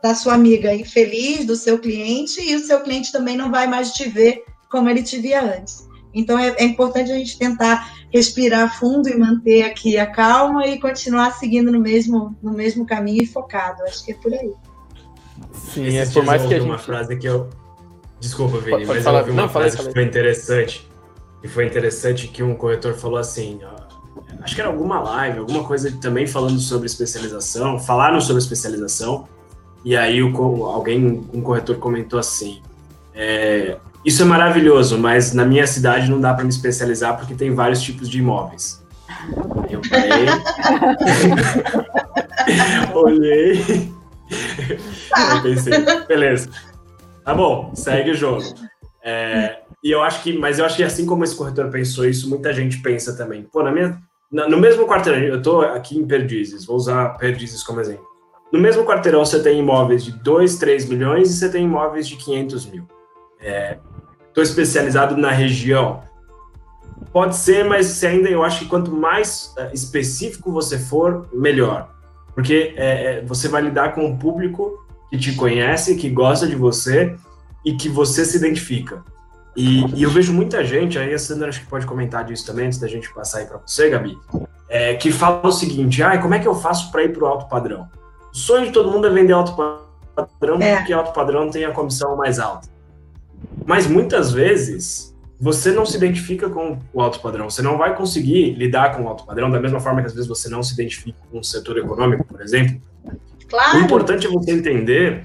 da sua amiga infeliz, do seu cliente, e o seu cliente também não vai mais te ver como ele te via antes. Então é, é, importante a gente tentar respirar fundo e manter aqui a calma e continuar seguindo no mesmo, no mesmo caminho e focado. Acho que é por aí. Sim, é por mais que a gente... uma frase que eu Desculpa, Vini, mas falar. eu ouvi uma Não, frase falei, que foi interessante. E foi interessante que um corretor falou assim, acho que era alguma live, alguma coisa também falando sobre especialização, falaram sobre especialização, e aí o, alguém, um corretor comentou assim, é, isso é maravilhoso, mas na minha cidade não dá para me especializar porque tem vários tipos de imóveis. Eu parei, olhei, <laughs> eu pensei, beleza, tá bom, segue o jogo. É, e eu acho que, mas eu acho que assim como esse corretor pensou isso, muita gente pensa também. Pô, na minha, na, no mesmo quarteirão, eu estou aqui em Perdizes, vou usar Perdizes como exemplo. No mesmo quarteirão você tem imóveis de 2, 3 milhões e você tem imóveis de 500 mil. Estou é, especializado na região. Pode ser, mas ainda eu acho que quanto mais é, específico você for, melhor. Porque é, é, você vai lidar com um público que te conhece, que gosta de você e que você se identifica. E, e, eu vejo muita gente, aí a Sandra acho que pode comentar disso também, antes da gente passar aí para você, Gabi, é, que fala o seguinte: ah, como é que eu faço para ir para o alto padrão? O sonho de todo mundo é vender alto padrão, é. porque alto padrão tem a comissão mais alta. Mas muitas vezes você não se identifica com o alto padrão, você não vai conseguir lidar com o alto padrão da mesma forma que às vezes você não se identifica com o setor econômico, por exemplo. Claro. O importante é você entender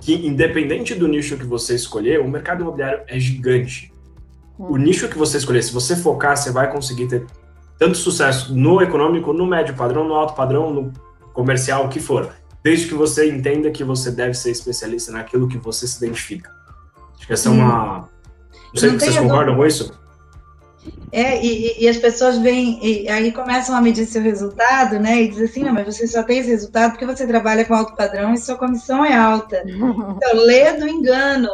que, independente do nicho que você escolher, o mercado imobiliário é gigante. O hum. nicho que você escolher, se você focar, você vai conseguir ter tanto sucesso no econômico, no médio padrão, no alto padrão, no comercial, o que for. Desde que você entenda que você deve ser especialista naquilo que você se identifica. Acho que essa é uma. Não sei se vocês concordam com isso. É, e, e, as pessoas vêm, e aí começam a medir seu resultado, né? E dizem assim, não, mas você só tem esse resultado porque você trabalha com alto padrão e sua comissão é alta. Então, lê do engano.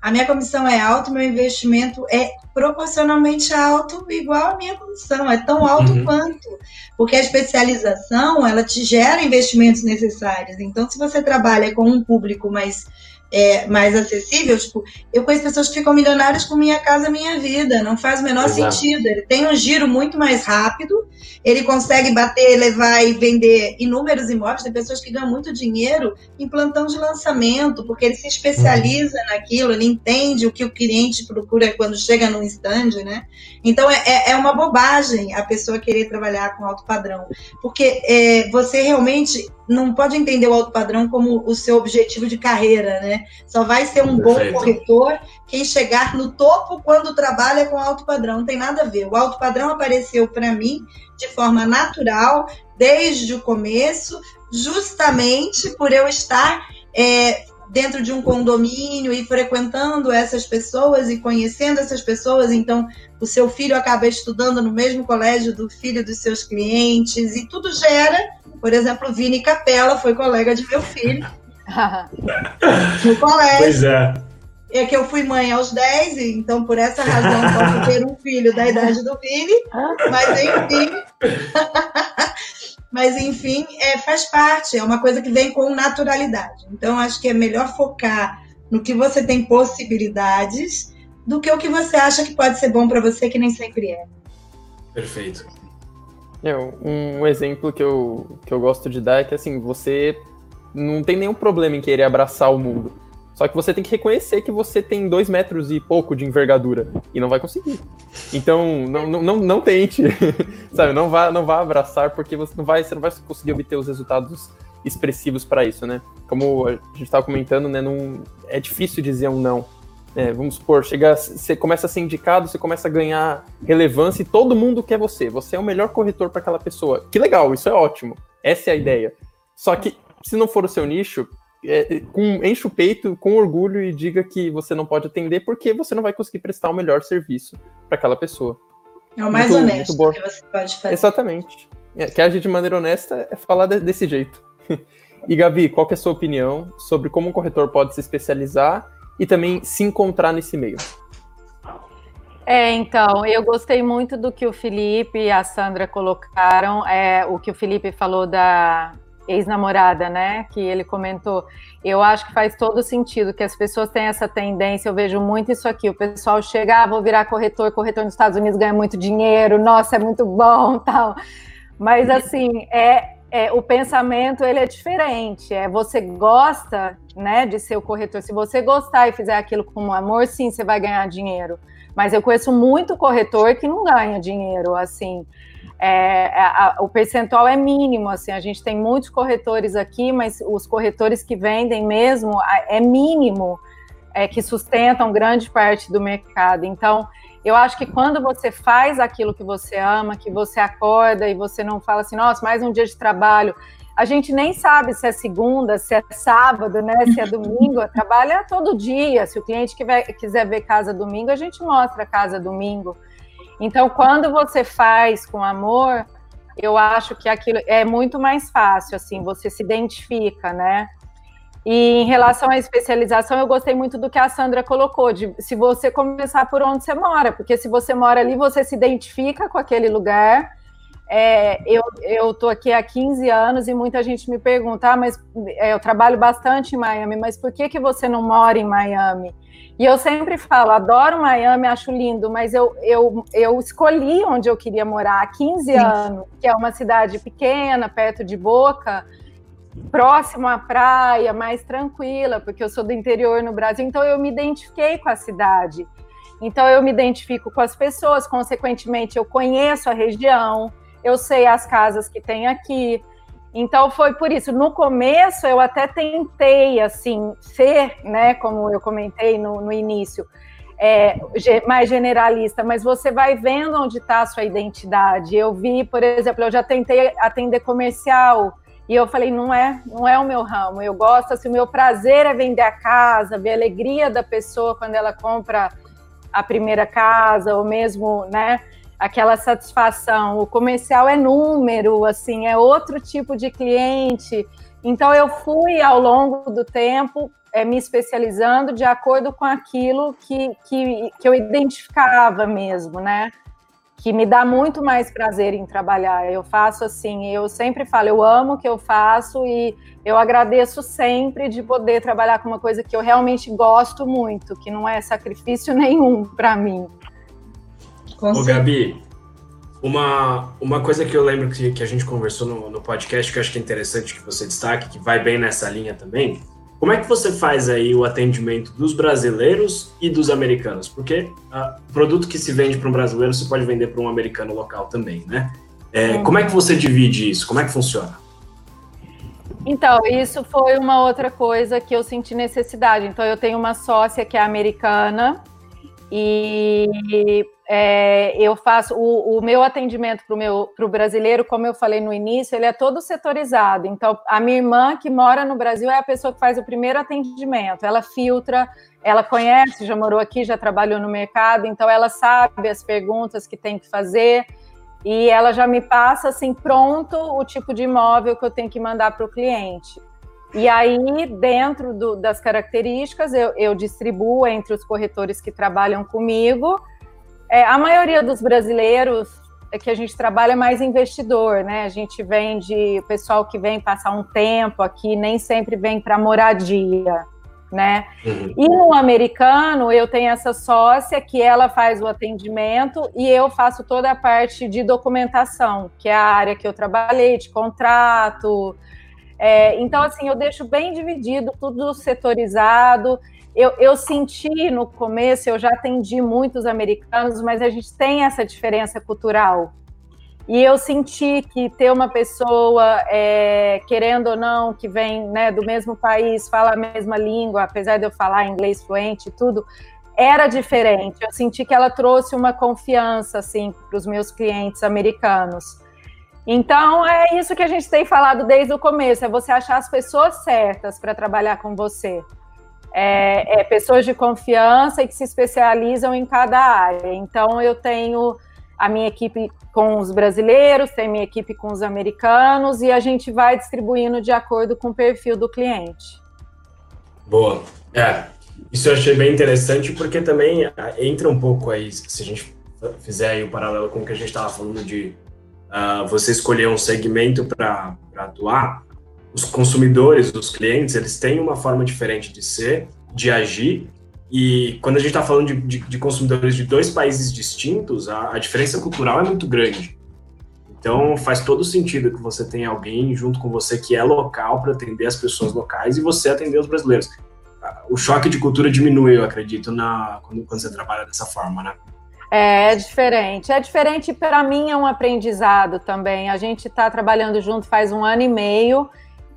A minha comissão é alta, meu investimento é proporcionalmente alto, igual a minha comissão, é tão alto uhum. quanto. Porque a especialização, ela te gera investimentos necessários. Então, se você trabalha com um público mais é, mais acessível, tipo, eu conheço pessoas que ficam milionárias com Minha Casa Minha Vida, não faz o menor Exato. sentido. Ele tem um giro muito mais rápido, ele consegue bater, levar e vender inúmeros imóveis. Tem pessoas que ganham muito dinheiro em plantão de lançamento, porque ele se especializa uhum. naquilo, ele entende o que o cliente procura quando chega no stand, né? Então é, é, é uma bobagem a pessoa querer trabalhar com alto padrão, porque é, você realmente não pode entender o alto padrão como o seu objetivo de carreira, né? Só vai ser um Perfeito. bom corretor quem chegar no topo quando trabalha com alto padrão. Não tem nada a ver. O alto padrão apareceu para mim de forma natural desde o começo, justamente por eu estar é, dentro de um condomínio e frequentando essas pessoas e conhecendo essas pessoas. Então, o seu filho acaba estudando no mesmo colégio do filho dos seus clientes e tudo gera por exemplo, Vini Capella foi colega de meu filho <laughs> no colégio. Pois é. É que eu fui mãe aos 10, então por essa razão posso ter um filho da idade do Vini, mas enfim. <laughs> mas enfim, é, faz parte, é uma coisa que vem com naturalidade. Então acho que é melhor focar no que você tem possibilidades do que o que você acha que pode ser bom para você, que nem sempre é. Perfeito. É, um exemplo que eu, que eu gosto de dar é que assim, você não tem nenhum problema em querer abraçar o mundo. Só que você tem que reconhecer que você tem dois metros e pouco de envergadura e não vai conseguir. Então, não, não, não, não tente, <laughs> sabe? Não vá, não vá abraçar porque você não vai, você não vai conseguir obter os resultados expressivos para isso, né? Como a gente estava comentando, né? Não, é difícil dizer um não. É, vamos supor, chega, você começa a ser indicado, você começa a ganhar relevância e todo mundo quer você. Você é o melhor corretor para aquela pessoa. Que legal, isso é ótimo. Essa é a ideia. Só que se não for o seu nicho, é, com, enche o peito com orgulho e diga que você não pode atender porque você não vai conseguir prestar o melhor serviço para aquela pessoa. É o mais muito, honesto muito que você pode fazer. Exatamente. É, que agir de maneira honesta é falar de, desse jeito. <laughs> e Gabi, qual é a sua opinião sobre como um corretor pode se especializar e também se encontrar nesse meio? É, então, eu gostei muito do que o Felipe e a Sandra colocaram, é, o que o Felipe falou da, ex-namorada, né? Que ele comentou. Eu acho que faz todo sentido que as pessoas têm essa tendência. Eu vejo muito isso aqui. O pessoal chega, ah, vou virar corretor, corretor nos Estados Unidos ganha muito dinheiro, nossa, é muito bom, <laughs> tal. Mas assim, é, é o pensamento ele é diferente. É você gosta, né, de ser o corretor. Se você gostar e fizer aquilo com amor, sim, você vai ganhar dinheiro. Mas eu conheço muito corretor que não ganha dinheiro, assim é, é, a, o percentual é mínimo, assim, a gente tem muitos corretores aqui, mas os corretores que vendem mesmo é mínimo, é, que sustentam grande parte do mercado. Então, eu acho que quando você faz aquilo que você ama, que você acorda e você não fala assim, nossa, mais um dia de trabalho, a gente nem sabe se é segunda, se é sábado, né? Se é <laughs> domingo, trabalha todo dia. Se o cliente quiser ver casa domingo, a gente mostra casa domingo. Então, quando você faz com amor, eu acho que aquilo é muito mais fácil, assim, você se identifica, né? E em relação à especialização, eu gostei muito do que a Sandra colocou, de se você começar por onde você mora, porque se você mora ali, você se identifica com aquele lugar. É, eu estou aqui há 15 anos e muita gente me pergunta, ah, mas é, eu trabalho bastante em Miami, mas por que, que você não mora em Miami? E eu sempre falo, adoro Miami, acho lindo, mas eu, eu, eu escolhi onde eu queria morar há 15 Sim. anos, que é uma cidade pequena, perto de Boca, próximo à praia, mais tranquila, porque eu sou do interior no Brasil, então eu me identifiquei com a cidade. Então eu me identifico com as pessoas, consequentemente eu conheço a região, eu sei as casas que tem aqui, então foi por isso. No começo eu até tentei assim ser, né, como eu comentei no, no início, é, mais generalista, mas você vai vendo onde está a sua identidade. Eu vi, por exemplo, eu já tentei atender comercial e eu falei, não é, não é o meu ramo. Eu gosto, assim, o meu prazer é vender a casa, ver a alegria da pessoa quando ela compra a primeira casa, ou mesmo, né? aquela satisfação. O comercial é número, assim, é outro tipo de cliente. Então eu fui ao longo do tempo é, me especializando de acordo com aquilo que, que, que eu identificava mesmo, né? Que me dá muito mais prazer em trabalhar. Eu faço assim, eu sempre falo, eu amo o que eu faço e eu agradeço sempre de poder trabalhar com uma coisa que eu realmente gosto muito, que não é sacrifício <laughs> nenhum para mim. Ô, Gabi, uma, uma coisa que eu lembro que, que a gente conversou no, no podcast, que eu acho que é interessante que você destaque, que vai bem nessa linha também, como é que você faz aí o atendimento dos brasileiros e dos americanos? Porque uh, produto que se vende para um brasileiro, você pode vender para um americano local também, né? É. Como é que você divide isso? Como é que funciona? Então, isso foi uma outra coisa que eu senti necessidade. Então, eu tenho uma sócia que é americana e é, eu faço o, o meu atendimento para o brasileiro, como eu falei no início, ele é todo setorizado. Então, a minha irmã que mora no Brasil é a pessoa que faz o primeiro atendimento. Ela filtra, ela conhece, já morou aqui, já trabalhou no mercado, então ela sabe as perguntas que tem que fazer e ela já me passa assim pronto o tipo de imóvel que eu tenho que mandar para o cliente. E aí, dentro do, das características, eu, eu distribuo entre os corretores que trabalham comigo é, a maioria dos brasileiros é que a gente trabalha mais investidor, né? A gente vem de pessoal que vem passar um tempo aqui, nem sempre vem para moradia, né? Uhum. E no americano, eu tenho essa sócia que ela faz o atendimento e eu faço toda a parte de documentação, que é a área que eu trabalhei, de contrato, É, então, assim, eu deixo bem dividido, tudo setorizado. Eu, eu senti no começo, eu já atendi muitos americanos, mas a gente tem essa diferença cultural. E eu senti que ter uma pessoa, é, querendo ou não, que vem né, do mesmo país, fala a mesma língua, apesar de eu falar inglês fluente e tudo, era diferente. Eu senti que ela trouxe uma confiança assim para os meus clientes americanos. Então é isso que a gente tem falado desde o começo: é você achar as pessoas certas para trabalhar com você. É, é, pessoas de confiança e que se especializam em cada área. Então eu tenho a minha equipe com os brasileiros, tem minha equipe com os americanos e a gente vai distribuindo de acordo com o perfil do cliente. Boa. É, isso eu achei bem interessante porque também ah, entra um pouco aí, se a gente fizer aí o paralelo com o que a gente estava falando de uh, você escolher um segmento para atuar, os consumidores, os clientes, eles têm uma forma diferente de ser, de agir e quando a gente está falando de, de, de, consumidores de dois países distintos, a, a, diferença cultural é muito grande. Então faz todo sentido que você tenha alguém junto com você que é local para atender as pessoas locais e você atender os brasileiros. O choque de cultura diminui, eu acredito, na, quando, quando você trabalha dessa forma, né? É, é diferente. É diferente, para mim, é um aprendizado também. A gente está trabalhando junto faz um ano e meio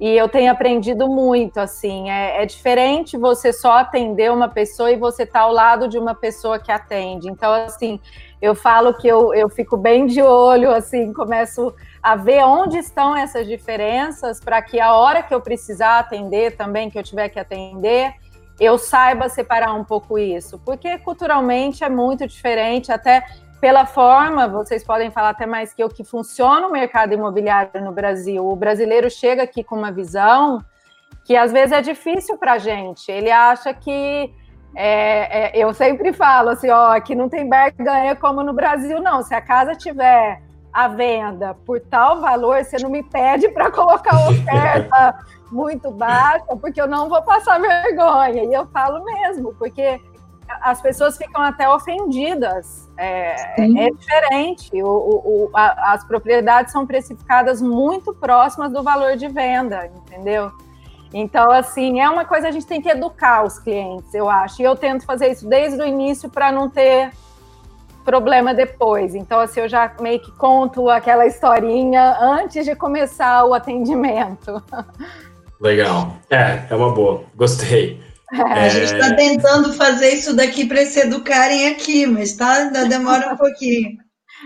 e eu tenho aprendido muito, assim, é, é, diferente você só atender uma pessoa e você estar tá ao lado de uma pessoa que atende. Então, assim, eu falo que eu, eu fico bem de olho, assim, começo a ver onde estão essas diferenças para que a hora que eu precisar atender também, que eu tiver que atender, eu saiba separar um pouco isso, porque culturalmente é muito diferente, até pela forma, vocês podem falar até mais que eu, que funciona o mercado imobiliário no Brasil. O brasileiro chega aqui com uma visão que às vezes é difícil para a gente. Ele acha que. É, é, eu sempre falo assim: ó, aqui não tem ganha como no Brasil, não. Se a casa tiver à venda por tal valor, você não me pede para colocar <laughs> oferta muito baixa, porque eu não vou passar vergonha. E eu falo mesmo, porque as pessoas ficam até ofendidas. É, é diferente. O, o, a, as propriedades são precificadas muito próximas do valor de venda, entendeu? Então, assim, é uma coisa que a gente tem que educar os clientes, eu acho. E eu tento fazer isso desde o início para não ter problema depois. Então, assim, eu já meio que conto aquela historinha antes de começar o atendimento. <laughs> Legal. É, é uma boa. Gostei. É... A gente está tentando fazer isso daqui para se educarem aqui, mas tá, ainda demora um pouquinho.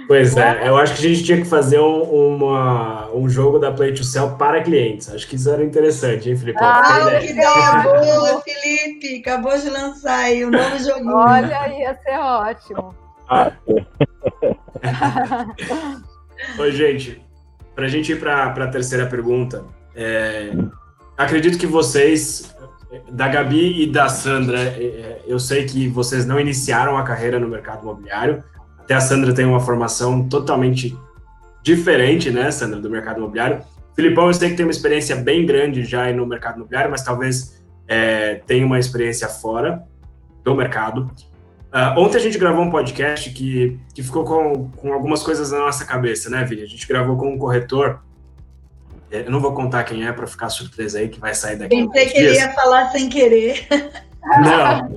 Pois é, eu acho que a gente tinha que fazer um, uma, um jogo da Play to Sell para clientes. Acho que isso era interessante, hein, Felipe? Ah, que ideia <laughs> boa, Felipe! Acabou de lançar aí o novo joguinho. Olha, ia ser ótimo. Ah. <laughs> Oi, gente. Para a gente ir para a terceira pergunta, é, acredito que vocês da Gabi e da Sandra, é, é, eu sei que vocês não iniciaram a carreira no mercado imobiliário. Até a Sandra tem uma formação totalmente diferente, né, Sandra, do mercado imobiliário. Filipão, eu sei que tem uma experiência bem grande já no mercado imobiliário, mas talvez é, tenha uma experiência fora do mercado. Uh, ontem a gente gravou um podcast que, que ficou com, com algumas coisas na nossa cabeça, né, Vini? A gente gravou com um corretor eu não vou contar quem é para ficar surpresa aí que vai sair daqui. Pensei que ele ia falar sem querer. Não.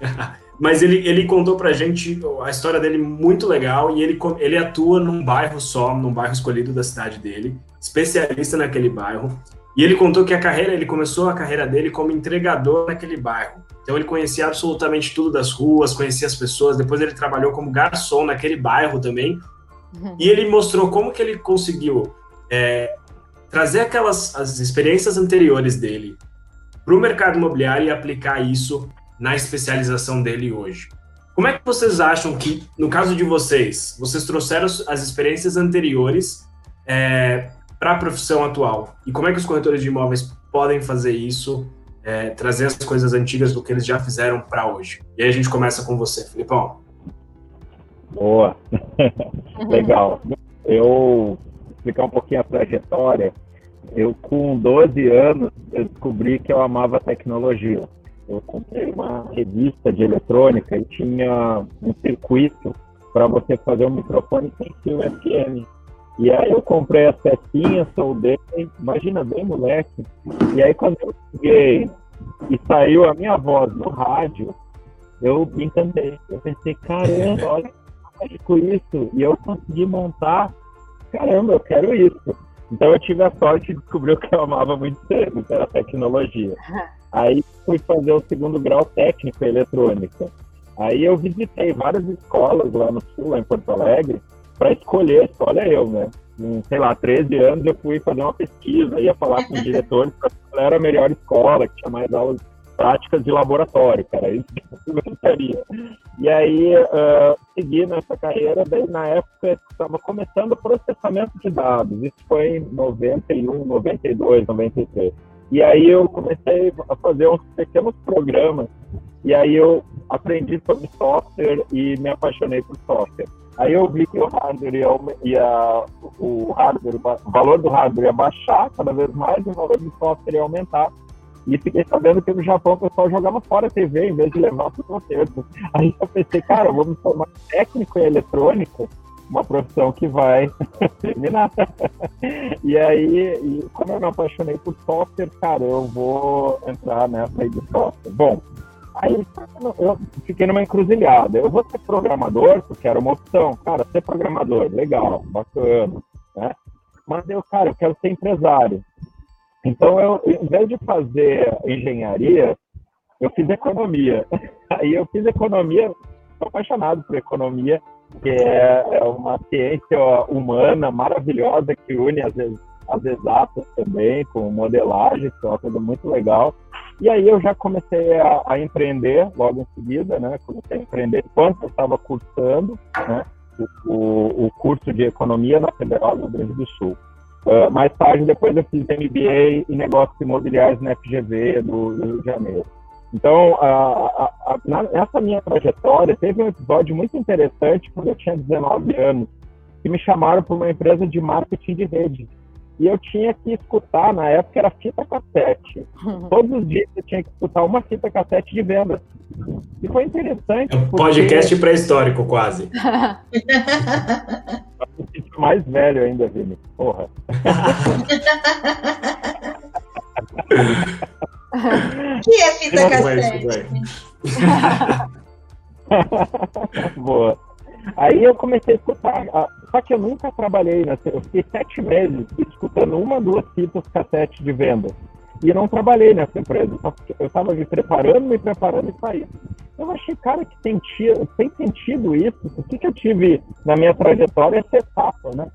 <laughs> Mas ele, ele contou pra gente a história dele muito legal e ele, ele atua num bairro só, num bairro escolhido da cidade dele, especialista naquele bairro. E ele contou que a carreira, ele começou a carreira dele como entregador naquele bairro. Então ele conhecia absolutamente tudo das ruas, conhecia as pessoas. Depois ele trabalhou como garçom naquele bairro também. Uhum. E ele mostrou como que ele conseguiu é, trazer aquelas as experiências anteriores dele para o mercado imobiliário e aplicar isso na especialização dele hoje. Como é que vocês acham que, no caso de vocês, vocês trouxeram as experiências anteriores é, para a profissão atual? E como é que os corretores de imóveis podem fazer isso, é, trazer as coisas antigas do que eles já fizeram para hoje? E aí a gente começa com você, Filipão. Boa, <laughs> legal. Eu explicar um pouquinho a trajetória, eu com 12 anos eu descobri que eu amava tecnologia. Eu comprei uma revista de eletrônica e tinha um circuito para você fazer um microfone sem fio FM. E aí eu comprei as pecinhas, soldei, imagina bem moleque. E aí quando eu cheguei e saiu a minha voz no rádio, eu me encantei. Eu pensei, caramba, olha com isso. E eu consegui montar, caramba, eu quero isso. Então eu tive a sorte de descobrir o que eu amava muito cedo, que era tecnologia. Aí fui fazer o segundo grau técnico em eletrônica. Aí eu visitei várias escolas lá no sul, lá em Porto Alegre, para escolher, olha eu, né? Sei lá, 13 anos eu fui fazer uma pesquisa, ia falar com os diretores para qual era a melhor escola, que tinha mais aulas práticas de laboratório, cara, isso que eu gostaria. E aí, uh, segui nessa carreira, daí na época estava começando o processamento de dados, isso foi em 91, 92, 93. E aí eu comecei a fazer uns pequenos programas, e aí eu aprendi sobre software e me apaixonei por software. Aí eu vi que o hardware ia, ia o hardware, o valor do hardware ia baixar cada vez mais e o valor do software ia aumentar. E fiquei sabendo que no Japão o pessoal jogava fora a TV em vez de levar para o concerto. Aí eu pensei, cara, me formar técnico em eletrônica, uma profissão que vai <laughs> terminar. e aí, e como eu me apaixonei por software, cara, eu vou entrar nessa aí de software. Bom, aí eu fiquei numa encruzilhada. Eu vou ser programador, porque era uma opção. Cara, ser programador, legal, bacana, né? Mas eu, cara, eu quero ser empresário. Então, eu, em vez de fazer engenharia, eu fiz economia. <laughs> Aí eu fiz economia, sou apaixonado por economia, que é, é uma ciência humana maravilhosa que une as, as exatas também, com modelagem, que é uma coisa muito legal. E aí eu já comecei a, a empreender logo em seguida, né? Comecei a empreender enquanto eu estava cursando, né? O, o, o curso de economia na Federal do Rio Grande do Sul. Uh, mais tarde, depois eu fiz MBA em negócios imobiliários na FGV do, do Rio de Janeiro. Então, a, a, a, nessa minha trajetória, teve um episódio muito interessante quando eu tinha 19 anos, que me chamaram para uma empresa de marketing de rede. E eu tinha que escutar, na época era fita cassete. Todos os dias eu tinha que escutar uma fita cassete de venda. E foi interessante. É um porque... podcast pré-histórico, quase. <laughs> mais velho ainda, Vini. Porra. <laughs> que é fita cassete? <laughs> Boa. Aí eu comecei a escutar, só que eu nunca trabalhei, né? Eu fiquei sete meses escutando uma, duas fitas cassete de venda. E não trabalhei nessa empresa, eu estava me preparando, me preparando e saí. Eu achei, cara, que tem, tem sentido isso. O que, que eu tive na minha trajetória essa etapa, né?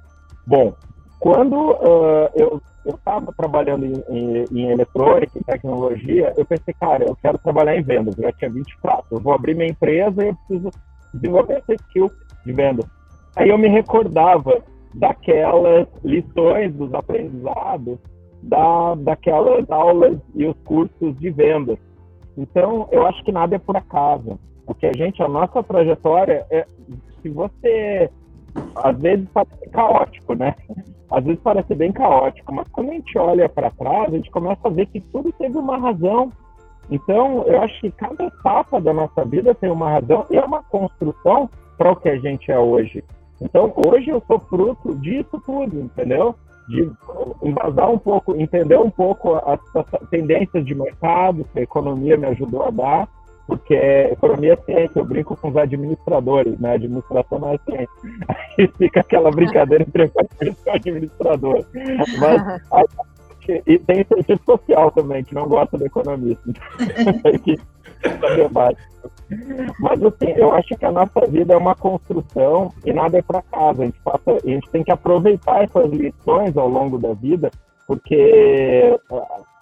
Bom, quando uh, eu estava trabalhando em, em, em, eletrônica, em tecnologia, eu pensei, cara, eu quero trabalhar em vendas. Eu já tinha 24, eu vou abrir minha empresa e eu preciso desenvolver essa skill de venda. Aí eu me recordava daquelas lições, dos aprendizados, da, daquelas aulas e os cursos de vendas. Então, eu acho que nada é por acaso. Porque a gente, a nossa trajetória é, se você, às vezes parece caótico, né? Às vezes parece bem caótico, mas quando a gente olha para trás, a gente começa a ver que tudo teve uma razão. Então, eu acho que cada etapa da nossa vida tem uma razão e é uma construção para o que a gente é hoje. Então, hoje eu sou fruto disso tudo, entendeu? De embasar um pouco, entender um pouco as, as tendências de mercado que a economia me ajudou a dar, porque economia é ciência, eu brinco com os administradores, né? Administração não é ciência. <laughs> Aí fica aquela brincadeira entre e administrador. Mas <laughs> e tem cientista social também, que não gosta do economista. <laughs> <laughs> debate. Mas assim, eu acho que a nossa vida é uma construção e nada é para casa. A gente, passa, a gente tem que aproveitar essas lições ao longo da vida, porque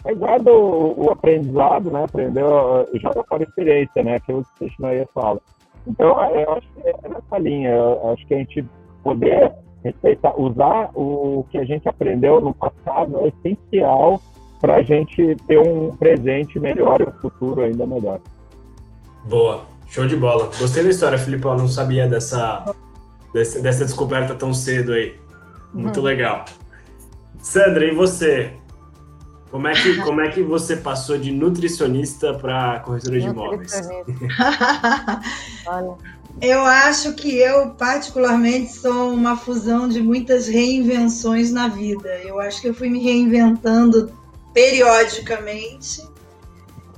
é guarda o, o, aprendizado, né? Aprendeu, joga para a experiência, né? Que o Krishna fala. Então, eu acho que é nessa linha. Eu acho que a gente poder respeitar, usar o que a gente aprendeu no passado é essencial para a gente ter um presente melhor e um futuro ainda melhor. Boa, show de bola. Gostei da história, Felipe. Eu não sabia dessa, dessa, dessa descoberta tão cedo aí. Muito uhum. legal. Sandra, e você? Como é que, como é que você passou de nutricionista para corretora de imóveis? <laughs> Olha, Eu acho que eu, particularmente, sou uma fusão de muitas reinvenções na vida. Eu acho que eu fui me reinventando periodicamente.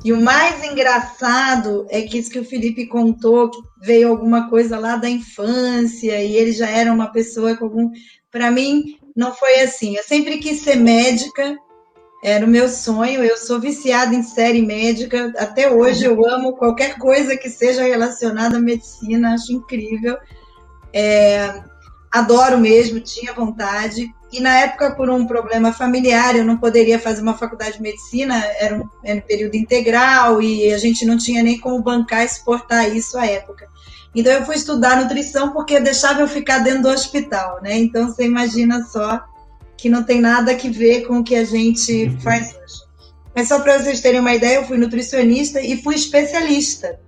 E o mais engraçado é que isso que o Felipe contou, que veio alguma coisa lá da infância e ele já era uma pessoa com algum. Para mim, não foi assim. Eu sempre quis ser médica, era o meu sonho. Eu sou viciada em série médica. Até hoje eu amo qualquer coisa que seja relacionada à medicina, acho incrível. É, adoro mesmo, tinha vontade. E na época, por um problema familiar, eu não poderia fazer uma faculdade de medicina, era um, era um período integral e a gente não tinha nem como bancar e exportar isso à época. Então eu fui estudar nutrição porque deixava eu ficar dentro do hospital, né? Então você imagina só que não tem nada a ver com o que a gente uhum. faz hoje. Mas só para vocês terem uma ideia, eu fui nutricionista e fui especialista.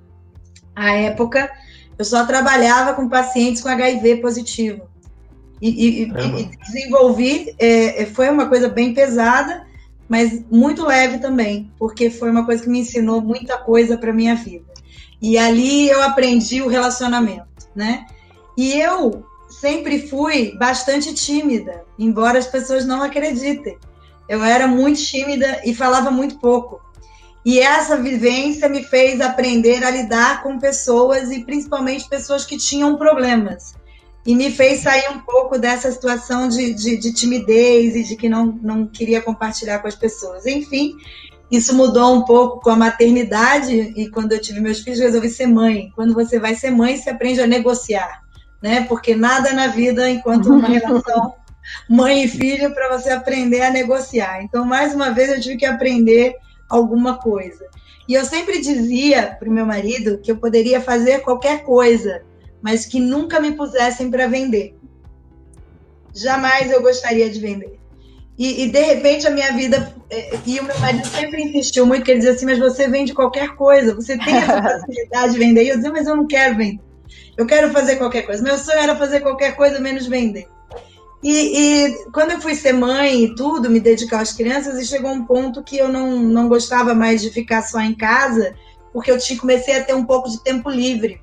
À época, eu só trabalhava com pacientes com HIV positivo. E, e, e desenvolvi, é, é, foi uma coisa bem pesada, mas muito leve também, porque foi uma coisa que me ensinou muita coisa para minha vida. E ali eu aprendi o relacionamento, né? E eu sempre fui bastante tímida, embora as pessoas não acreditem. Eu era muito tímida e falava muito pouco. E essa vivência me fez aprender a lidar com pessoas e principalmente pessoas que tinham problemas. E me fez sair um pouco dessa situação de, de, de timidez e de que não, não queria compartilhar com as pessoas. Enfim, isso mudou um pouco com a maternidade e quando eu tive meus filhos, resolvi ser mãe. Quando você vai ser mãe, você aprende a negociar né? Porque nada na vida enquanto uma relação <laughs> mãe e filho para você aprender a negociar. Então, mais uma vez, eu tive que aprender alguma coisa. E eu sempre dizia para o meu marido que eu poderia fazer qualquer coisa, mas que nunca me pusessem para vender. Jamais eu gostaria de vender. E, e, de repente a minha vida. É, e o meu marido sempre insistiu muito, que ele dizia assim: Mas você vende qualquer coisa, você tem essa <laughs> facilidade de vender. E eu dizia: Mas eu não quero vender. Eu quero fazer qualquer coisa. Meu sonho era fazer qualquer coisa menos vender. E, e, quando eu fui ser mãe e tudo, me dedicar às crianças, e chegou um ponto que eu não, não gostava mais de ficar só em casa, porque eu tinha, comecei a ter um pouco de tempo livre.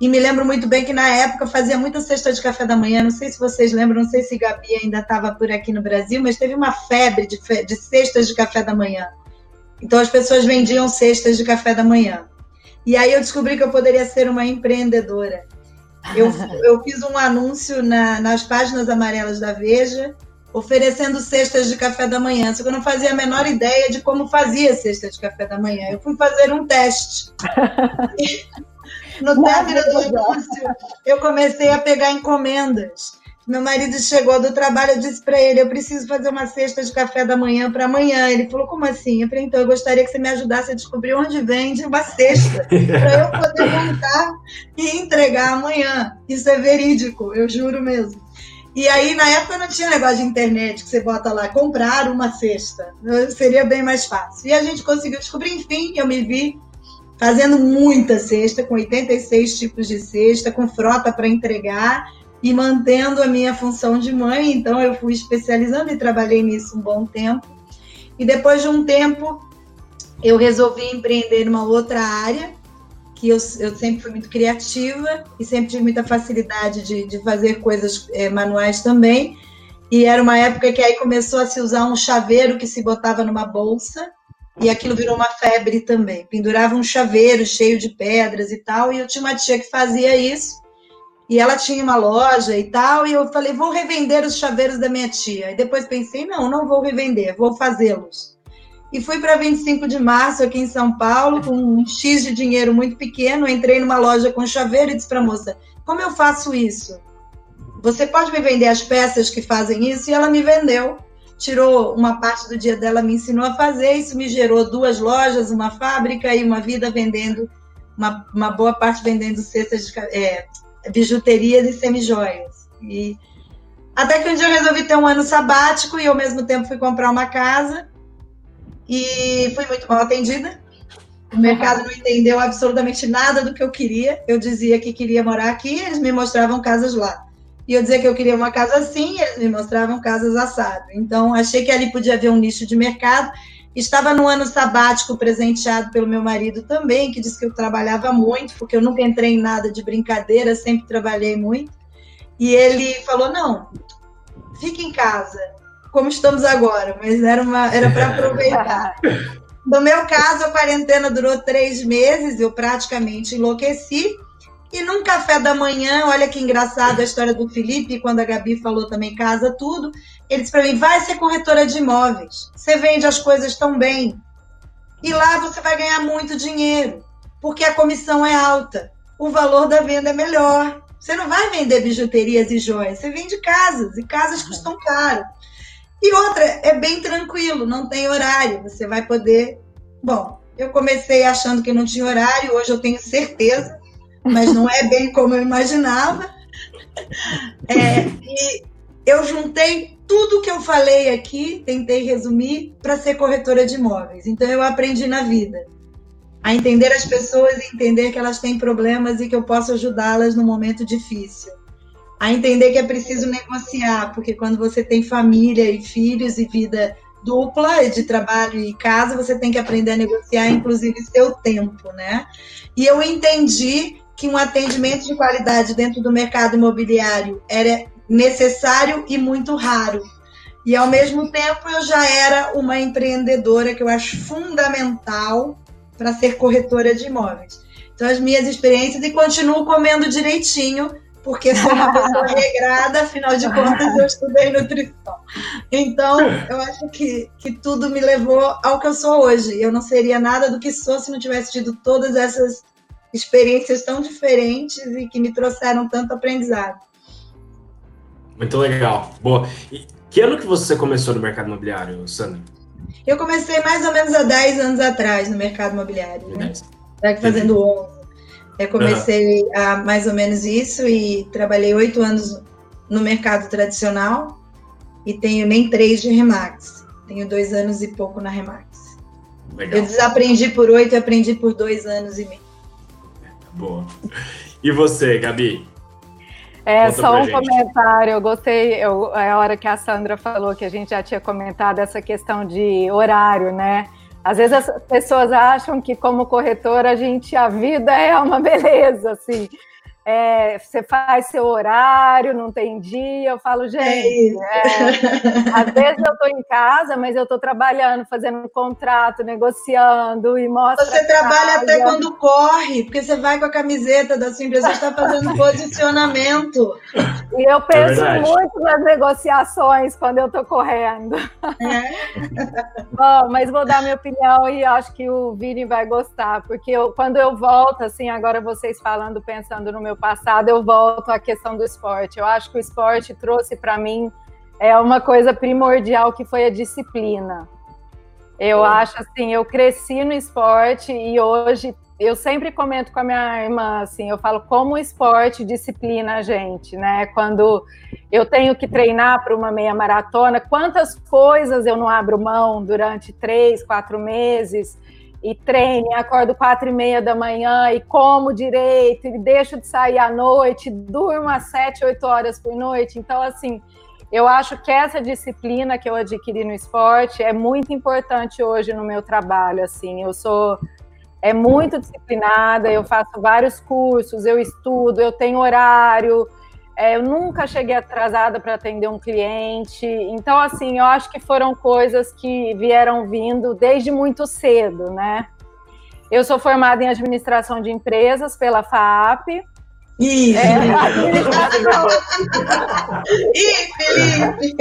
E me lembro muito bem que na época fazia muita cesta de café da manhã. Não sei se vocês lembram, não sei se Gabi ainda estava por aqui no Brasil, mas teve uma febre de, de cestas de café da manhã. Então as pessoas vendiam cestas de café da manhã. E aí eu descobri que eu poderia ser uma empreendedora. Eu, <laughs> eu fiz um anúncio na, nas páginas amarelas da Veja, oferecendo cestas de café da manhã, só que eu não fazia a menor ideia de como fazia cesta de café da manhã. Eu fui fazer um teste. <laughs> no término do anúncio, eu comecei a pegar encomendas. Meu marido chegou do trabalho, eu disse para ele: eu preciso fazer uma cesta de café da manhã para amanhã. Ele falou: como assim? Eu falei: então, eu gostaria que você me ajudasse a descobrir onde vende uma cesta para eu poder <laughs> montar e entregar amanhã. Isso é verídico, eu juro mesmo. E aí, na época, não tinha negócio de internet que você bota lá, comprar uma cesta. Seria bem mais fácil. E a gente conseguiu descobrir, enfim, eu me vi fazendo muita cesta, com 86 tipos de cesta, com frota para entregar e mantendo a minha função de mãe. Então, eu fui especializando e trabalhei nisso um bom tempo. E depois de um tempo, eu resolvi empreender numa outra área, que eu, eu sempre fui muito criativa e sempre tive muita facilidade de, de fazer coisas é, manuais também. E era uma época que aí começou a se usar um chaveiro que se botava numa bolsa, e aquilo virou uma febre também. Pendurava um chaveiro cheio de pedras e tal, e eu tinha uma tia que fazia isso e ela tinha uma loja e tal, e eu falei, vou revender os chaveiros da minha tia. E depois pensei, não, não vou revender, vou fazê-los. E fui para 25 de março aqui em São Paulo, com um X de dinheiro muito pequeno, entrei numa loja com chaveiro e disse para a moça, como eu faço isso? Você pode me vender as peças que fazem isso? E ela me vendeu. Tirou uma parte do dia dela, me ensinou a fazer. Isso me gerou duas lojas, uma fábrica e uma vida vendendo, uma, uma boa parte vendendo cestas de, é, bijuterias e semijoias. E até que um dia eu resolvi ter um ano sabático e ao mesmo tempo fui comprar uma casa e fui muito mal atendida. O mercado não entendeu absolutamente nada do que eu queria. Eu dizia que queria morar aqui, eles me mostravam casas lá. E eu dizia que eu queria uma casa assim, eles me mostravam casas assado. Então, achei que ali podia haver um nicho de mercado. Estava no ano sabático presenteado pelo meu marido também, que disse que eu trabalhava muito, porque eu nunca entrei em nada de brincadeira, sempre trabalhei muito. E ele falou: não, fique em casa, como estamos agora, mas era uma era para aproveitar. <laughs> No meu caso, a quarentena durou três meses, eu praticamente enlouqueci. E num café da manhã, olha que engraçado a história do Felipe, quando a Gabi falou também casa tudo, ele disse para mim: vai ser corretora de imóveis. Você vende as coisas tão bem. E lá você vai ganhar muito dinheiro, porque a comissão é alta, o valor da venda é melhor. Você não vai vender bijuterias e joias, você vende casas, e casas custam caro. E outra, é bem tranquilo, não tem horário, você vai poder. Bom, eu comecei achando que não tinha horário, hoje eu tenho certeza, mas não é bem como eu imaginava. É, e eu juntei tudo que eu falei aqui, tentei resumir, para ser corretora de imóveis. Então eu aprendi na vida a entender as pessoas e entender que elas têm problemas e que eu posso ajudá-las no momento difícil a entender que é preciso negociar, porque quando você tem família e filhos e vida dupla de trabalho e casa, você tem que aprender a negociar, inclusive seu tempo, né? E eu entendi que um atendimento de qualidade dentro do mercado imobiliário era necessário e muito raro. E ao mesmo tempo eu já era uma empreendedora que eu acho fundamental para ser corretora de imóveis. Então as minhas experiências e continuo comendo direitinho porque sou uma pessoa <laughs> regrada, afinal de contas eu estudei nutrição. Então, eu acho que, que tudo me levou ao que eu sou hoje. Eu não seria nada do que sou se não tivesse tido todas essas experiências tão diferentes e que me trouxeram tanto aprendizado. Muito legal. Boa. E que ano que você começou no mercado imobiliário, Sandra? Eu comecei mais ou menos há 10 anos atrás no mercado imobiliário, né? Daqui fazendo 11. Eu comecei uhum. a mais ou menos isso e trabalhei oito anos no mercado tradicional e tenho nem três de Remax. Tenho dois anos e pouco na Remax. Legal. Eu desaprendi por oito e aprendi por dois anos e meio. Boa. E você, Gabi? É, Conta só um gente. comentário. Eu gostei, eu, é a hora que a Sandra falou que a gente já tinha comentado essa questão de horário, né? Às vezes as pessoas acham que como corretora a gente a vida é uma <laughs> beleza, assim é, você faz seu horário, não tem dia. Eu falo, gente, é é, às vezes eu estou em casa, mas eu estou trabalhando, fazendo um contrato, negociando e mostra. Você trabalha até quando corre, porque você vai com a camiseta da sua empresa, está fazendo <laughs> posicionamento. E eu penso é muito nas negociações quando eu estou correndo. É. <laughs> Bom, mas vou dar minha opinião e acho que o Vini vai gostar, porque eu, quando eu volto, assim, agora vocês falando, pensando no meu passado, eu volto à questão do esporte. Eu acho que o esporte trouxe para mim é uma coisa primordial que foi a disciplina. Eu acho assim, eu cresci no esporte e hoje eu sempre comento com a minha irmã assim, eu falo como o esporte disciplina a gente, né? Quando eu tenho que treinar para uma meia maratona, quantas coisas eu não abro mão durante três, quatro meses e treine, acordo quatro e meia da manhã e como direito, e deixo de sair à noite, durmo às sete, oito horas por noite. Então, assim, eu acho que essa disciplina que eu adquiri no esporte é muito importante hoje no meu trabalho. Assim, eu sou é muito disciplinada, eu faço vários cursos, eu estudo, eu tenho horário, é, eu nunca cheguei atrasada para atender um cliente. Então, assim, eu acho que foram coisas que vieram vindo desde muito cedo, né? Eu sou formada em administração de empresas pela FAP. Isso! É, administração. Ih, Felipe!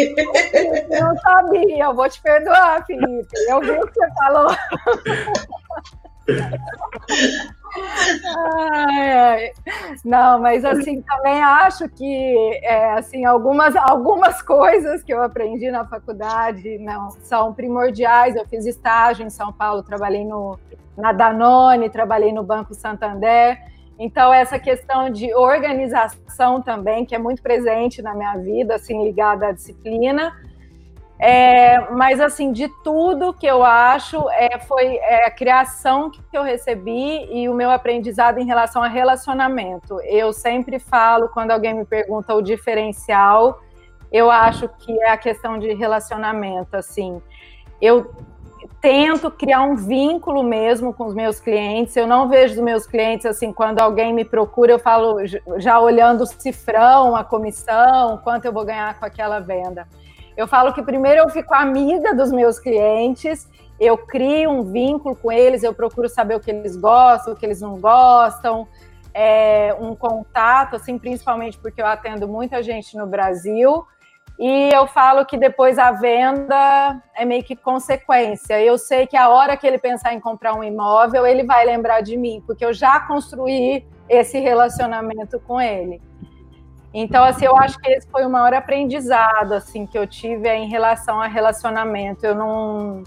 Não sabia, eu vou te perdoar, Felipe. Eu vi o que você falou. <laughs> Ai, ai. Não, mas assim também acho que é, assim algumas algumas coisas que eu aprendi na faculdade não são primordiais. Eu fiz estágio em São Paulo, trabalhei no na Danone, trabalhei no Banco Santander. Então essa questão de organização também que é muito presente na minha vida, assim ligada à disciplina é, mas assim, de tudo que eu acho, é, foi é, a criação que eu recebi e o meu aprendizado em relação a relacionamento. Eu sempre falo, quando alguém me pergunta o diferencial, eu acho que é a questão de relacionamento. Assim, eu tento criar um vínculo mesmo com os meus clientes. Eu não vejo os meus clientes assim, quando alguém me procura, eu falo já olhando o cifrão, a comissão, quanto eu vou ganhar com aquela venda. Eu falo que primeiro eu fico amiga dos meus clientes, eu crio um vínculo com eles, eu procuro saber o que eles gostam, o que eles não gostam, é, um contato, assim, principalmente porque eu atendo muita gente no Brasil. E eu falo que depois a venda é meio que consequência. Eu sei que a hora que ele pensar em comprar um imóvel, ele vai lembrar de mim, porque eu já construí esse relacionamento com ele. Então, assim, eu acho que esse foi o maior aprendizado, assim, que eu tive em relação a relacionamento. Eu não,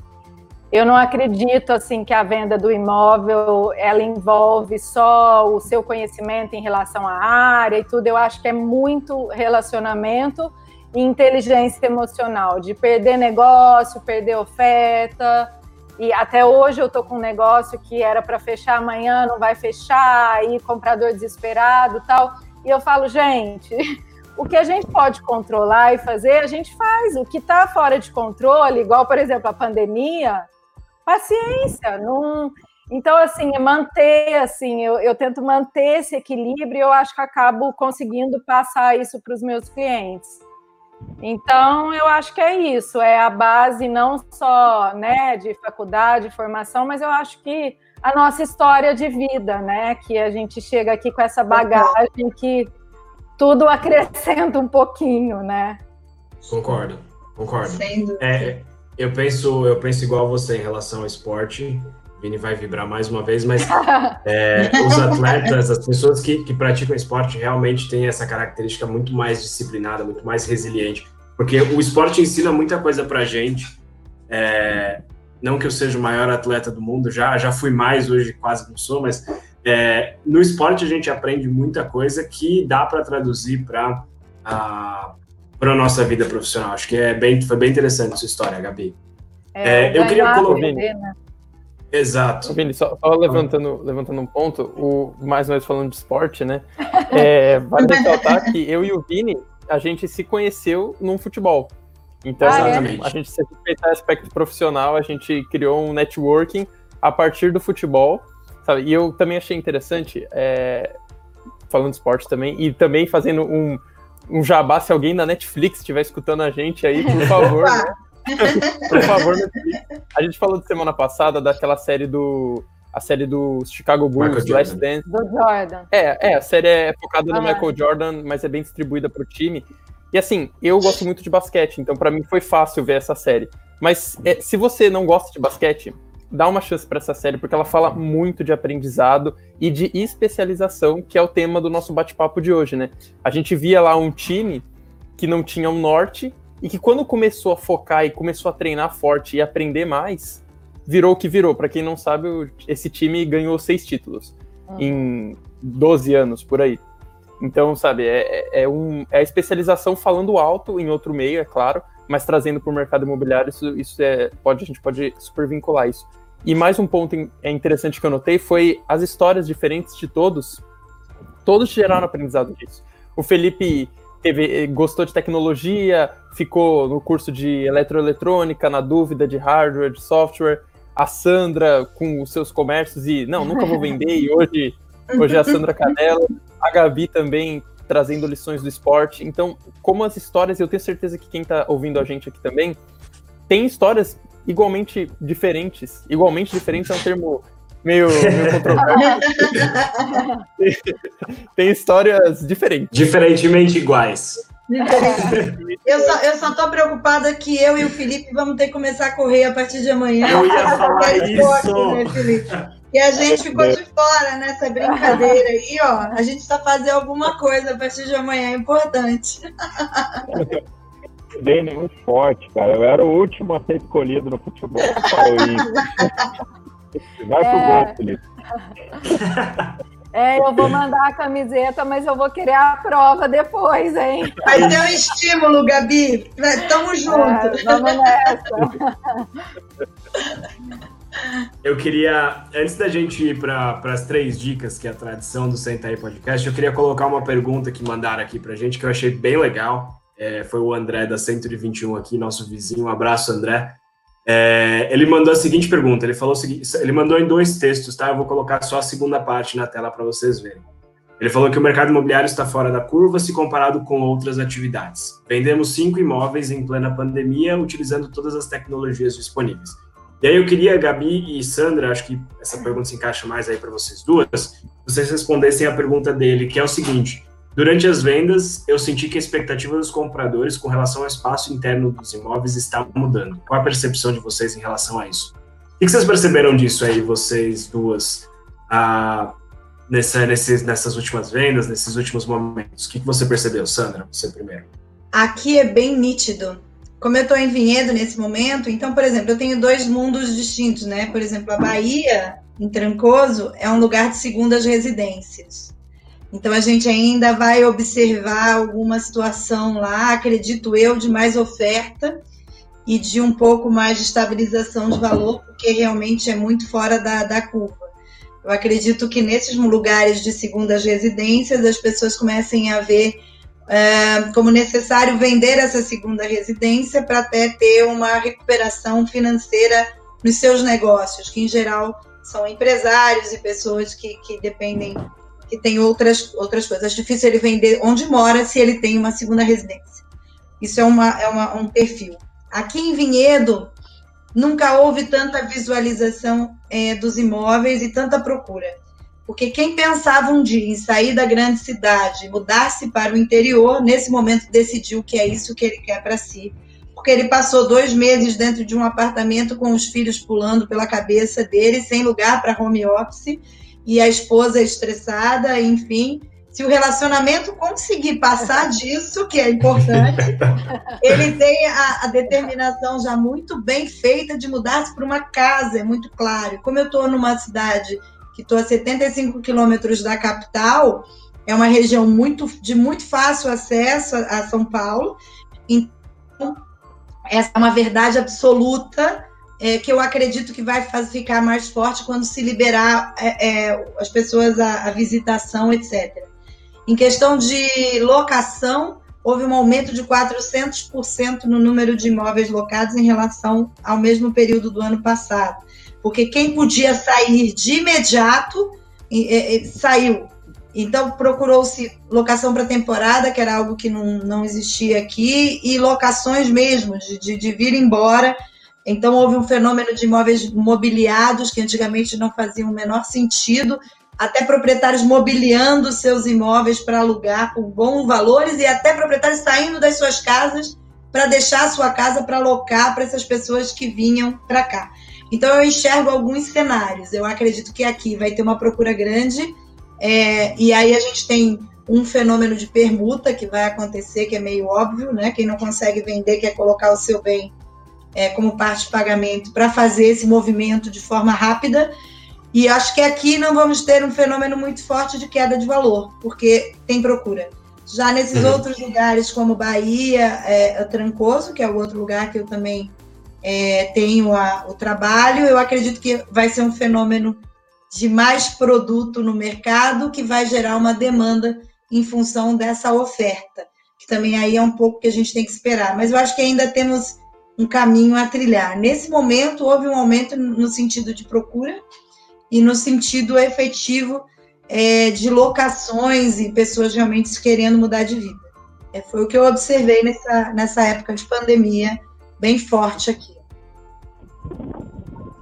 eu não acredito, assim, que a venda do imóvel, ela envolve só o seu conhecimento em relação à área e tudo. Eu acho que é muito relacionamento inteligência emocional, de perder negócio, perder oferta. E até hoje eu tô com um negócio que era para fechar amanhã, não vai fechar, aí comprador desesperado, tal. E eu falo, gente, <laughs> o que a gente pode controlar e fazer, a gente faz. O que está fora de controle, igual, por exemplo, a pandemia, paciência, não. Então, assim, é manter, assim, eu, eu tento manter esse equilíbrio e eu acho que acabo conseguindo passar isso para os meus clientes. Então, eu acho que é isso, é a base não só né, de faculdade, formação, mas eu acho que a nossa história de vida, né? Que a gente chega aqui com essa bagagem que tudo acrescenta um pouquinho, né? Concordo, concordo. É, eu penso, eu penso igual você em relação ao esporte. Vini vai vibrar mais uma vez, mas <laughs> é, os atletas, as pessoas que, que praticam esporte realmente têm essa característica muito mais disciplinada, muito mais resiliente, porque o esporte ensina muita coisa pra gente. É, não que eu seja o maior atleta do mundo, já, já fui mais, hoje quase não sou, mas é, no esporte a gente aprende muita coisa que dá para traduzir para a para nossa vida profissional. Acho que é bem, foi bem interessante essa história, Gabi. É, é eu queria colocar. Né? Exato. Vini, só, só, levantando, levantando um ponto, o, mais uma vez falando de esporte, né? <laughs> É, vale ressaltar que eu e o Vini, a gente se conheceu num futebol. Então, ah, é? a gente se respeitar aspecto profissional, a gente criou um networking a partir do futebol, sabe? E eu também achei interessante, é, falando de esporte também, e também fazendo um, um jabá, se alguém da Netflix estiver escutando a gente aí, por <laughs> favor, né? <laughs> Por favor, a gente falou de semana passada daquela série do. A série do Chicago Bulls, Last Dance. Do Jordan. É, é, a série é focada no Michael Jordan, mas é bem distribuída pro time. E assim, eu gosto muito de basquete, então para mim foi fácil ver essa série. Mas é, se você não gosta de basquete, dá uma chance para essa série, porque ela fala muito de aprendizado e de especialização, que é o tema do nosso bate-papo de hoje, né? A gente via lá um time que não tinha um norte e que quando começou a focar e começou a treinar forte e aprender mais, virou o que virou. Para quem não sabe, esse time ganhou seis títulos uhum. em 12 anos, por aí. Então, sabe, é, é, um, é a especialização falando alto em outro meio, é claro, mas trazendo para o mercado imobiliário, isso, isso é, pode, a gente pode super vincular isso. E mais um ponto é interessante que eu notei foi as histórias diferentes de todos, todos geraram aprendizado disso. O Felipe teve, gostou de tecnologia, ficou no curso de eletroeletrônica, na dúvida de hardware, de software. A Sandra com os seus comércios e não, nunca vou vender. E hoje, hoje é a Sandra Canela, a Gabi também trazendo lições do esporte. Então, como as histórias, eu tenho certeza que quem está ouvindo a gente aqui também tem histórias igualmente diferentes. Igualmente diferentes é um termo meio, meio <laughs> controverso. tem histórias diferentes. Diferentemente iguais. Eu só, eu só tô preocupada que eu e o Felipe vamos ter que começar a correr a partir de amanhã. Eu ia falar isso. né, Felipe? E a gente ficou de fora nessa brincadeira aí, ó. A gente está fazendo alguma coisa a partir de amanhã, é importante. Dei nenhum esporte, cara. Eu era o último a ser escolhido no futebol. <laughs> Vai pro é... gol, Felipe. É, eu vou mandar a camiseta, mas eu vou querer a prova depois, hein? Vai ter um <laughs> estímulo, Gabi. Tamo junto. É, vamos nessa. <laughs> Eu queria, antes da gente ir para as três dicas, que é a tradição do Senta aí Podcast, eu queria colocar uma pergunta que mandaram aqui para gente, que eu achei bem legal. É, foi o André da 121 aqui, nosso vizinho. Um abraço, André. É, ele mandou a seguinte pergunta, ele falou seguinte, ele mandou em dois textos, tá? Eu vou colocar só a segunda parte na tela para vocês verem. Ele falou que o mercado imobiliário está fora da curva se comparado com outras atividades. Vendemos cinco imóveis em plena pandemia, utilizando todas as tecnologias disponíveis. E aí eu queria, Gabi e Sandra, acho que essa pergunta se encaixa mais aí para vocês duas, vocês respondessem a pergunta dele, que é o seguinte: durante as vendas, eu senti que a expectativa dos compradores com relação ao espaço interno dos imóveis está mudando. Qual a percepção de vocês em relação a isso? O que vocês perceberam disso aí, vocês duas, ah, nessa, nesses, nessas últimas vendas, nesses últimos momentos? O que você percebeu, Sandra? Você primeiro. Aqui é bem nítido. Como eu estou em Vinhedo nesse momento, então, por exemplo, eu tenho dois mundos distintos, né? Por exemplo, a Bahia, em Trancoso, é um lugar de segundas residências. Então, a gente ainda vai observar alguma situação lá, acredito eu, de mais oferta e de um pouco mais de estabilização de valor, porque realmente é muito fora da, da curva. Eu acredito que nesses lugares de segundas residências as pessoas comecem a ver como necessário vender essa segunda residência para até ter uma recuperação financeira nos seus negócios, que em geral são empresários e pessoas que, que dependem, que têm outras, outras coisas. É difícil ele vender onde mora se ele tem uma segunda residência. Isso é, uma, é uma, um perfil. Aqui em Vinhedo, nunca houve tanta visualização é, dos imóveis e tanta procura. Porque quem pensava um dia em sair da grande cidade, mudar-se para o interior, nesse momento decidiu que é isso que ele quer para si. Porque ele passou dois meses dentro de um apartamento com os filhos pulando pela cabeça dele, sem lugar para home office, e a esposa estressada, enfim se o relacionamento conseguir passar <laughs> disso, que é importante, ele tem a, a, determinação já muito bem feita de mudar-se para uma casa, é muito claro. Como eu estou numa cidade que estou a 75 quilômetros da capital, é uma região muito de muito fácil acesso a, a São Paulo, então essa é uma verdade absoluta é, que eu acredito que vai ficar mais forte quando se liberar é, é, as pessoas a visitação, etc. Em questão de locação, houve um aumento de 400% no número de imóveis locados em relação ao mesmo período do ano passado. Porque quem podia sair de imediato saiu. Então, procurou-se locação para temporada, que era algo que não, não existia aqui, e locações mesmo, de, de, de vir embora. Então, houve um fenômeno de imóveis mobiliados, que antigamente não faziam o menor sentido, até proprietários mobiliando seus imóveis para alugar por bons valores e até proprietários saindo das suas casas para deixar a sua casa para alocar para essas pessoas que vinham para cá. Então eu enxergo alguns cenários. Eu acredito que aqui vai ter uma procura grande é, e aí a gente tem um fenômeno de permuta que vai acontecer, que é meio óbvio, né? Quem não consegue vender quer colocar o seu bem é, como parte de pagamento para fazer esse movimento de forma rápida e acho que aqui não vamos ter um fenômeno muito forte de queda de valor, porque tem procura. Já nesses uhum. outros lugares, como Bahia, é, Trancoso, que é o outro lugar que eu também é, tenho a, o trabalho, eu acredito que vai ser um fenômeno de mais produto no mercado que vai gerar uma demanda em função dessa oferta, que também aí é um pouco que a gente tem que esperar. Mas eu acho que ainda temos um caminho a trilhar. Nesse momento, houve um aumento no sentido de procura, e no sentido efetivo é, de locações e pessoas realmente querendo mudar de vida. É, foi o que eu observei nessa, nessa época de pandemia, bem forte aqui.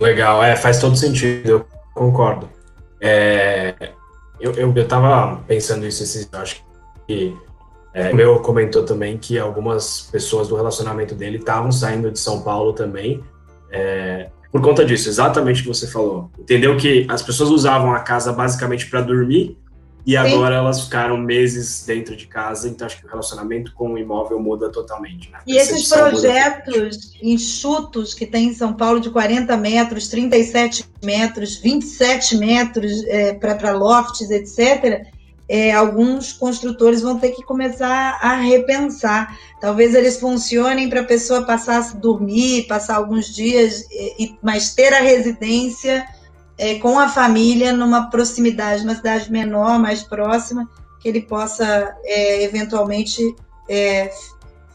Legal, é, faz todo sentido, eu concordo. É, eu, eu, eu tava pensando isso, esses, acho que é, o <laughs> meu comentou também que algumas pessoas do relacionamento dele estavam saindo de São Paulo também, é, por conta disso, exatamente o que você falou. Entendeu que as pessoas usavam a casa basicamente para dormir e Sim. agora elas ficaram meses dentro de casa, então acho que o relacionamento com o imóvel muda totalmente. Né? E esses projetos enxutos que tem em São Paulo de 40 metros, 37 metros, 27 metros é, para lofts, etc., é, alguns construtores vão ter que começar a repensar. Talvez eles funcionem para a pessoa passar a dormir, passar alguns dias, e, mas ter a residência é, com a família numa proximidade, uma cidade menor, mais próxima, que ele possa é, eventualmente é,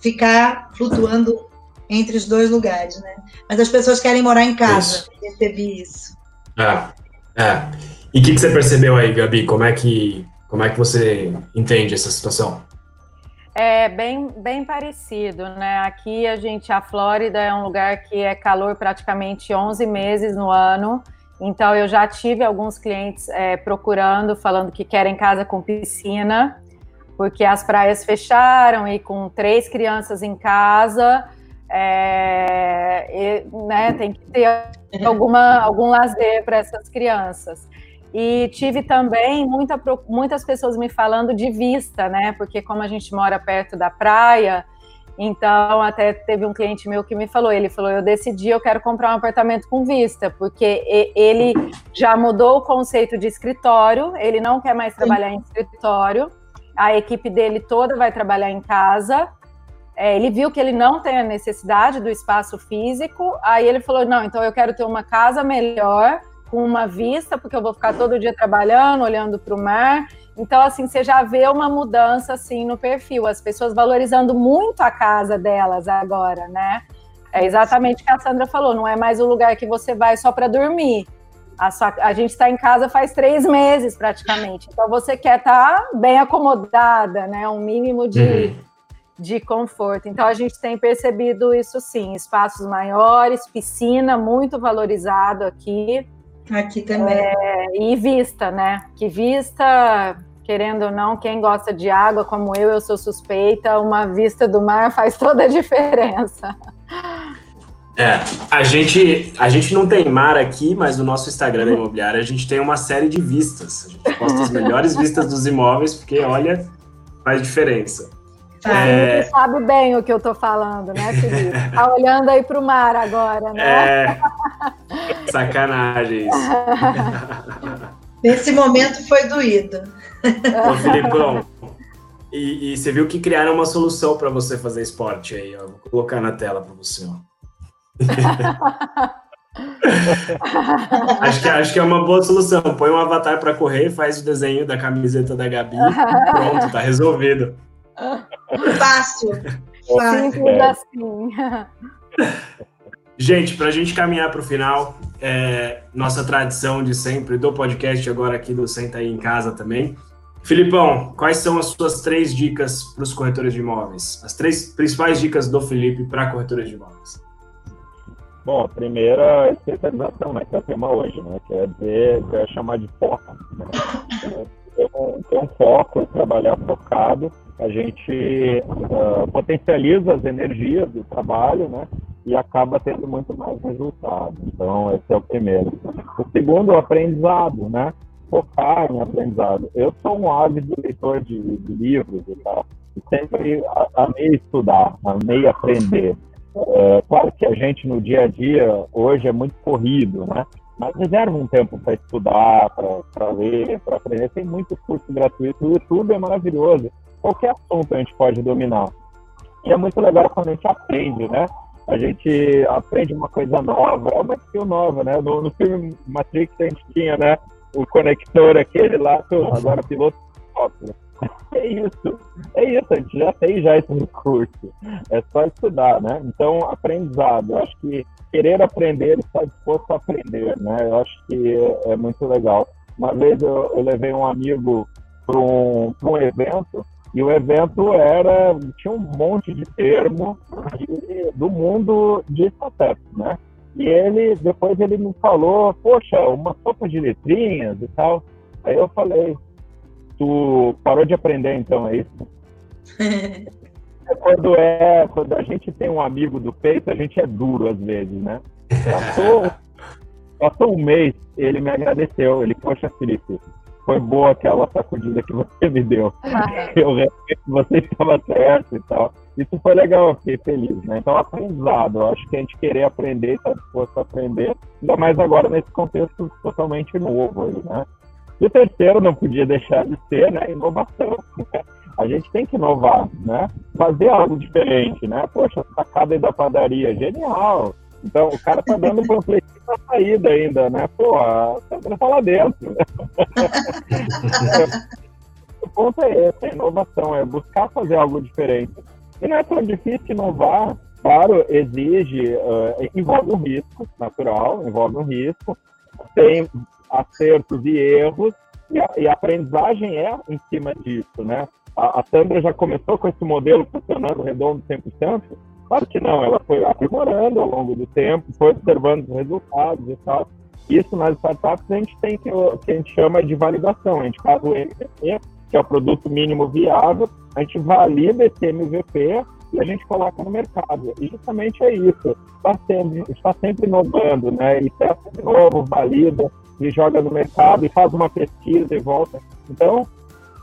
ficar flutuando entre os dois lugares, né? Mas as pessoas querem morar em casa, isso. percebi isso. É, é. E o que, que você percebeu aí, Gabi? Como é que, como é que você entende essa situação? É bem, bem parecido, né? Aqui a gente, a Flórida é um lugar que é calor praticamente 11 meses no ano. Então eu já tive alguns clientes é, procurando, falando que querem casa com piscina, porque as praias fecharam e com três crianças em casa, é, e, né, tem que ter <laughs> alguma, algum lazer para essas crianças. E tive também muita, muitas pessoas me falando de vista, né? Porque como a gente mora perto da praia, então até teve um cliente meu que me falou, ele falou, eu decidi, eu quero comprar um apartamento com vista, porque ele já mudou o conceito de escritório, ele não quer mais trabalhar em escritório, a equipe dele toda vai trabalhar em casa. É, ele viu que ele não tem a necessidade do espaço físico, aí ele falou: não, então eu quero ter uma casa melhor com uma vista, porque eu vou ficar todo dia trabalhando, olhando para o mar. Então, assim, você já vê uma mudança assim no perfil, as pessoas valorizando muito a casa delas agora, né? É exatamente o que a Sandra falou, não é mais o lugar que você vai só para dormir. A, sua, a gente está em casa faz três meses praticamente, então você quer estar tá bem acomodada, né? Um mínimo de, uhum. de conforto. Então a gente tem percebido isso sim, espaços maiores, piscina muito valorizado aqui. Aqui também. É, e vista, né? Que vista, querendo ou não, quem gosta de água, como eu, eu sou suspeita, uma vista do mar <laughs> faz toda a diferença. É, a gente, a gente não tem mar aqui, mas no nosso Instagram da imobiliária a gente tem uma série de vistas. A gente posta as melhores vistas dos imóveis, porque olha, faz diferença. Ah, é... sabe bem o que eu tô falando, né, Felipe? <laughs> Tá olhando aí pro mar agora, né? É... Sacanagem isso. <laughs> Nesse momento foi doído. Ô, Filipão, e, e, você viu que criaram uma solução para você fazer esporte aí, ó. Vou colocar na tela para você, ó. <laughs> acho, que, acho que é uma boa solução. Põe um avatar para correr, faz o desenho da camiseta da Gabi, pronto, tá resolvido. <laughs> Fácil. Simples assim. <laughs> Gente, para a gente caminhar para o final, é, nossa tradição de sempre do podcast, agora aqui do Senta aí em Casa também. Filipão, quais são as suas três dicas para os corretores de imóveis? As três principais dicas do Felipe para corretores de imóveis. Bom, a primeira é especialização, né, que é o tema hoje, né, quer dizer, que é chamar de foco. Né? <laughs> Ter, um, ter um foco, trabalhar focado, a gente uh, potencializa as energias do trabalho, né, e acaba tendo muito mais resultado. Então, esse é o primeiro. O segundo, o aprendizado, né, focar em aprendizado. Eu sou um ávido leitor de, de livros e tal, sempre amei estudar, amei aprender. É, claro que a gente no dia a dia hoje é muito corrido, né? Mas reserva um tempo para estudar, para ler, para aprender. Tem muitos cursos gratuitos. O YouTube é maravilhoso. Qualquer assunto a gente pode dominar. E é muito legal quando a gente aprende, né? A gente aprende uma coisa nova, é uma skill nova, né? No, no filme Matrix a gente tinha, né? O conector aquele lá, agora piloto de software. <laughs> É isso, é isso, a gente já tem já esse recurso. É só estudar, né? Então, aprendizado. Eu acho que querer aprender, estar disposto a aprender, né? Eu acho que é, é muito legal. Uma vez eu, eu levei um amigo para um, um evento e o evento era tinha um monte de termo de, do mundo de SATEP, né? E ele depois ele me falou, poxa, uma sopa de letrinhas e tal. Aí eu falei, Tu parou de aprender, então, é isso? <laughs> quando, é, quando a gente tem um amigo do peito, a gente é duro às vezes, né? <laughs> Passou, passou um mês, ele me agradeceu. Ele, poxa, Felipe, foi boa aquela sacudida que você me deu. Eu realmente você estava certo e tal. Isso foi legal, eu fiquei feliz, né? Então, aprendizado. Eu acho que a gente querer aprender, está disposto a aprender, ainda mais agora nesse contexto totalmente novo aí, né? E o terceiro não podia deixar de ser, né, inovação. A gente tem que inovar, né? Fazer algo diferente, né? Poxa, sacada aí da padaria, genial. Então, o cara tá dando panfletinho na saída ainda, né? Pô, a Sandra tá lá dentro. o ponto é esse, é inovação, é buscar fazer algo diferente. E não é tão difícil inovar claro, exige, uh, envolve um risco natural, envolve um risco, tem acertos e erros, e a, e a aprendizagem é em cima disso, né? A, a Sandra já começou com esse modelo funcionando redondo 100%? Claro que não, ela foi aprimorando ao longo do tempo, foi observando os resultados e tal. Isso nas startups a gente tem que, que a gente chama de validação. A gente faz o MVP, que é o produto mínimo viável, a gente valida esse MVP e a gente coloca no mercado. E justamente é isso. Está sempre, está sempre inovando, né? E testa de novo, valida, e joga no mercado, e faz uma pesquisa e volta. Então,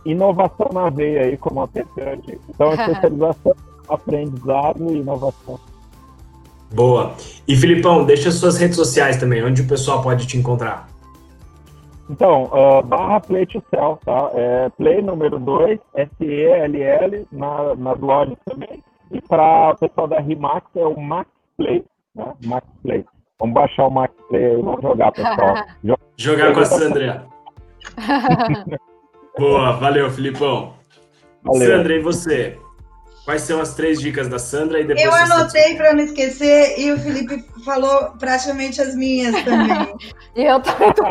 inovação na veia aí como atacante. Então, <laughs> especialização, aprendizado e inovação. Boa. E Filipão, deixa suas redes sociais também, onde o pessoal pode te encontrar. Então, uh, barra Play to Sell, tá? É Play número 2, S-E-L-L, na, nas lojas também. E para o pessoal da Rimax é o Max Play, né? Max Play. Vamos baixar o Max Play aí, vamos jogar, pessoal. <laughs> jogar com a Sandra. <laughs> Boa, valeu, Filipão. Valeu. Sandra, e você? Quais são as três dicas da Sandra? E depois eu anotei para não esquecer e o Felipe falou praticamente as minhas também. e <laughs> eu também tô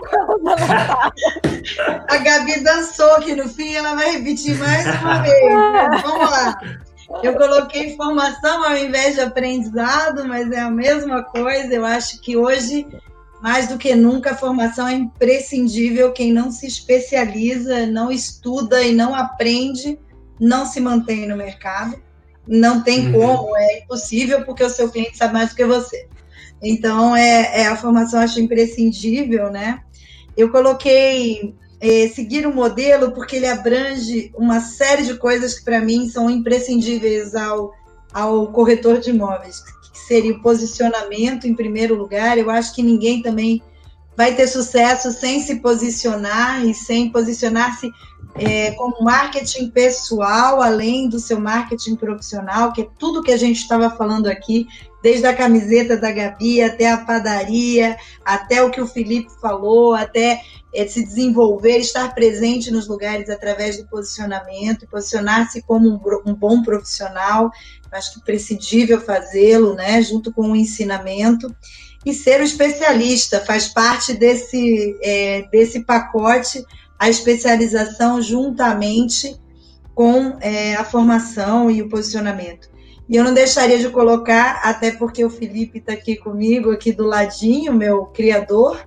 A Gabi dançou aqui no fim, ela vai repetir mais uma vez. Vamos lá. Eu coloquei formação ao invés de aprendizado, mas é a mesma coisa. Eu acho que hoje, mais do que nunca, a formação é imprescindível. Quem não se especializa, não estuda e não aprende, não se mantém no mercado. Não tem uhum. como, é impossível, porque o seu cliente sabe mais do que você. Então, é, é a formação, acho imprescindível, né? Eu coloquei é, seguir o um modelo porque ele abrange uma série de coisas que, para mim, são imprescindíveis ao, ao corretor de imóveis, que seria o posicionamento em primeiro lugar. Eu acho que ninguém também vai ter sucesso sem se posicionar e sem posicionar-se é, como marketing pessoal, além do seu marketing profissional, que é tudo que a gente estava falando aqui, desde a camiseta da Gabi até a padaria, até o que o Felipe falou, até é, se desenvolver, estar presente nos lugares através do posicionamento, posicionar-se como um, um, bom profissional, acho que imprescindível fazê-lo, né, junto com o ensinamento, e ser o especialista, faz parte desse, é, desse pacote, a especialização juntamente com é, a formação e o posicionamento. E eu não deixaria de colocar, até porque o Felipe está aqui comigo, aqui do ladinho, meu criador,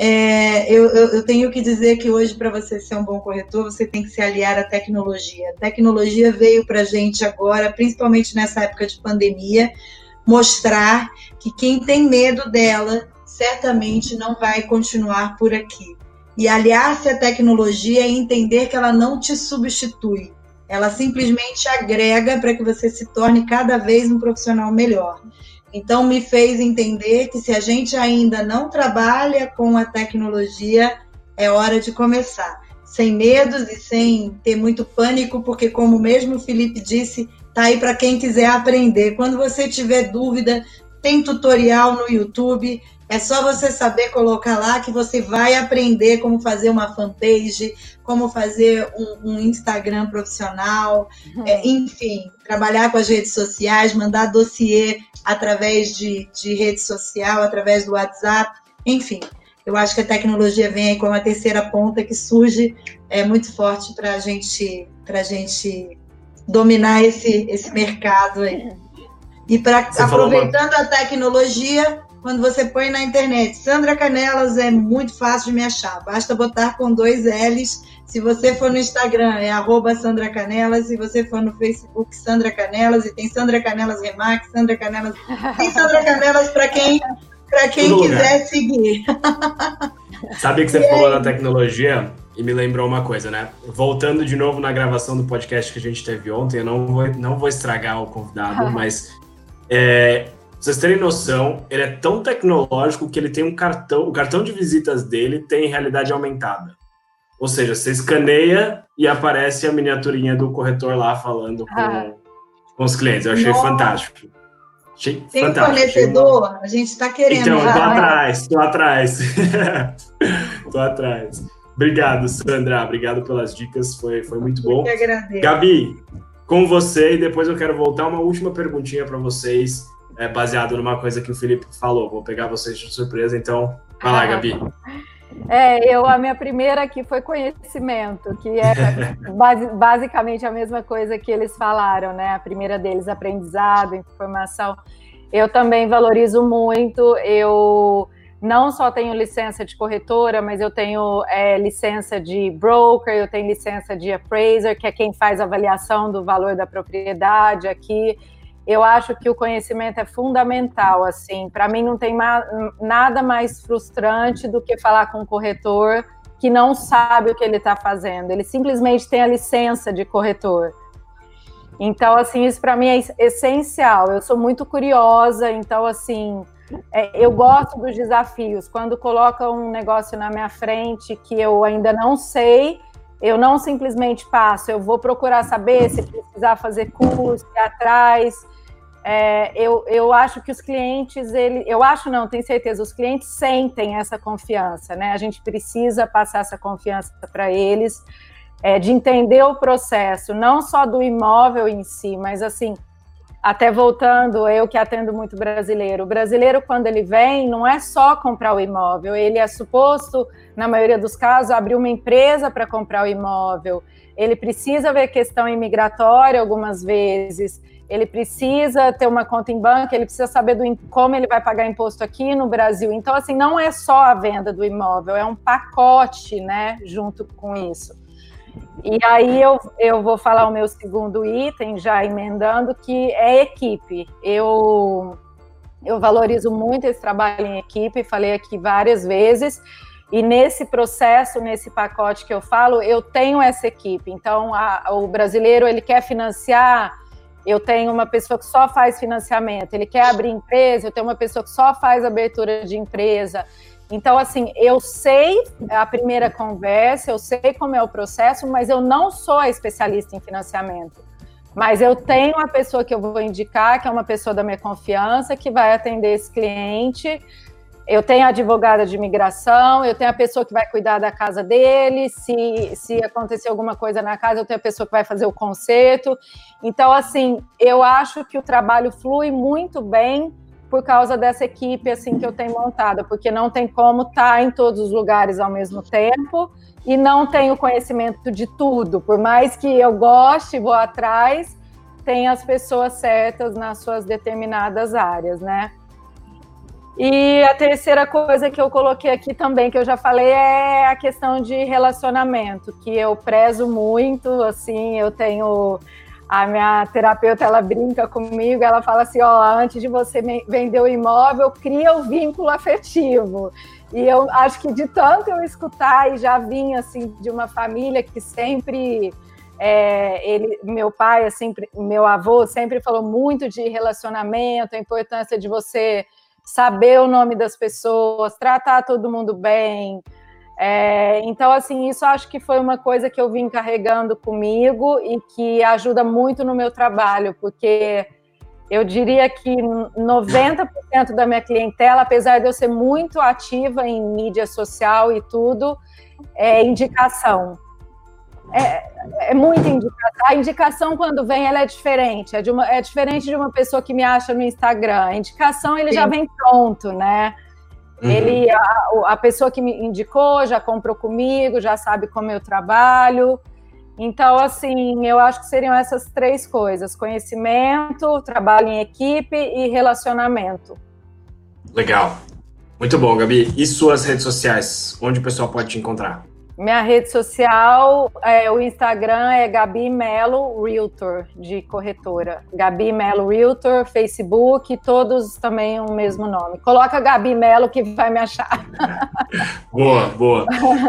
é, eu, eu, tenho que dizer que hoje, para você ser um bom corretor, você tem que se aliar à tecnologia. A tecnologia veio para a gente agora, principalmente nessa época de pandemia, mostrar que quem tem medo dela certamente não vai continuar por aqui. E aliar-se à tecnologia é entender que ela não te substitui, ela simplesmente agrega para que você se torne cada vez um profissional melhor. Então, me fez entender que se a gente ainda não trabalha com a tecnologia, é hora de começar. Sem medos e sem ter muito pânico, porque, como mesmo o Felipe disse, tá aí para quem quiser aprender. Quando você tiver dúvida, tem tutorial no YouTube, é só você saber colocar lá que você vai aprender como fazer uma fanpage, como fazer um, um Instagram profissional, uhum. é, enfim, trabalhar com as redes sociais, mandar dossiê através de, de rede social, através do WhatsApp, enfim. Eu acho que a tecnologia vem aí como a terceira ponta que surge é muito forte para a gente, a gente dominar esse, esse mercado aí. <laughs> E para aproveitando uma... a tecnologia, quando você põe na internet Sandra Canelas, é muito fácil de me achar. Basta botar com dois L's. Se você for no Instagram, é arroba Sandra Canelas. Se você for no Facebook, Sandra Canelas. E tem Sandra Canelas Remax, Sandra Canelas. <laughs> Tem Sandra Canelas para quem, pra quem quiser seguir. <laughs> Sabe que você e falou aí? da tecnologia e me lembrou uma coisa, né? Voltando de novo na gravação do podcast que a gente teve ontem, eu não vou, não vou estragar o convidado, <laughs> mas é, vocês terem noção, ele é tão tecnológico que ele tem um cartão, o cartão de visitas dele tem realidade aumentada. Ou seja, você escaneia e aparece a miniaturinha do corretor lá falando com, ah. com os clientes. Eu achei Nossa. fantástico. Achei tem fantástico. fornecedor? A gente está querendo. Então, já, tô atrás, tô atrás. <laughs> tô atrás. Obrigado, Sandra. Obrigado pelas dicas. Foi, foi muito bom. Eu que agradeço. Gabi, com você e depois eu quero voltar uma última perguntinha para vocês é, baseado numa coisa que o Felipe falou. Vou pegar vocês de surpresa, então vai lá, Gabi. <laughs> É, eu a minha primeira aqui foi conhecimento, que é <laughs> base, basicamente a mesma coisa que eles falaram, né? A primeira deles, aprendizado, informação. Eu também valorizo muito. Eu não só tenho licença de corretora, mas eu tenho é, licença de broker, eu tenho licença de appraiser, que é quem faz a avaliação do valor da propriedade aqui. Eu acho que o conhecimento é fundamental, assim. Para mim, não tem nada mais frustrante do que falar com um corretor que não sabe o que ele está fazendo. Ele simplesmente tem a licença de corretor. Então, assim, isso para mim é essencial. Eu sou muito curiosa, então, assim, é, eu gosto dos desafios. Quando coloca um negócio na minha frente que eu ainda não sei, eu não simplesmente passo, eu vou procurar saber se precisar fazer curso, ir atrás. É, eu, eu acho que os clientes, ele, eu acho não, tenho certeza, os clientes sentem essa confiança, né? A gente precisa passar essa confiança para eles, é, de entender o processo, não só do imóvel em si, mas assim, até voltando, eu que atendo muito brasileiro. O brasileiro, quando ele vem, não é só comprar o imóvel, ele é suposto, na maioria dos casos, abrir uma empresa para comprar o imóvel. Ele precisa ver questão imigratória algumas vezes, ele precisa ter uma conta em banco, ele precisa saber do, como ele vai pagar imposto aqui no Brasil. Então, assim, não é só a venda do imóvel, é um pacote, né, junto com isso. E aí eu, eu vou falar o meu segundo item, já emendando, que é equipe. Eu, eu valorizo muito esse trabalho em equipe, falei aqui várias vezes, e nesse processo, nesse pacote que eu falo, eu tenho essa equipe. Então, a, o brasileiro, ele quer financiar, eu tenho uma pessoa que só faz financiamento, ele quer abrir empresa, eu tenho uma pessoa que só faz abertura de empresa, então, assim, eu sei a primeira conversa, eu sei como é o processo, mas eu não sou a especialista em financiamento. Mas eu tenho a pessoa que eu vou indicar, que é uma pessoa da minha confiança, que vai atender esse cliente. Eu tenho a advogada de imigração, eu tenho a pessoa que vai cuidar da casa dele. Se, se acontecer alguma coisa na casa, eu tenho a pessoa que vai fazer o conserto. Então, assim, eu acho que o trabalho flui muito bem por causa dessa equipe assim que eu tenho montada, porque não tem como estar tá em todos os lugares ao mesmo tempo e não tenho conhecimento de tudo. Por mais que eu goste, vou atrás, tem as pessoas certas nas suas determinadas áreas, né? E a terceira coisa que eu coloquei aqui também, que eu já falei, é a questão de relacionamento, que eu prezo muito, assim, eu tenho a minha terapeuta ela brinca comigo, ela fala assim, ó, antes de você vender o imóvel, cria o vínculo afetivo. E eu acho que de tanto eu escutar e já vim assim de uma família que sempre é, ele, meu pai, sempre, meu avô sempre falou muito de relacionamento, a importância de você saber o nome das pessoas, tratar todo mundo bem, é, então, assim, isso acho que foi uma coisa que eu vim carregando comigo e que ajuda muito no meu trabalho, porque eu diria que 90% da minha clientela, apesar de eu ser muito ativa em mídia social e tudo, é indicação. É, é muita indicação. A indicação, quando vem, ela é diferente. É, de uma, é diferente de uma pessoa que me acha no Instagram. A indicação, ele Sim. já vem pronto, né? Uhum. Ele, a, a, pessoa que me indicou já comprou comigo, já sabe como eu trabalho. Então, assim, eu acho que seriam essas três coisas: conhecimento, trabalho em equipe e relacionamento. Legal. Muito bom, Gabi. E suas redes sociais? Onde o pessoal pode te encontrar? Minha rede social, é, o Instagram é Gabi Melo Realtor, de corretora. Gabi Melo Realtor, Facebook, todos também o mesmo nome. Coloca Gabi Melo que vai me achar. <laughs> boa, boa.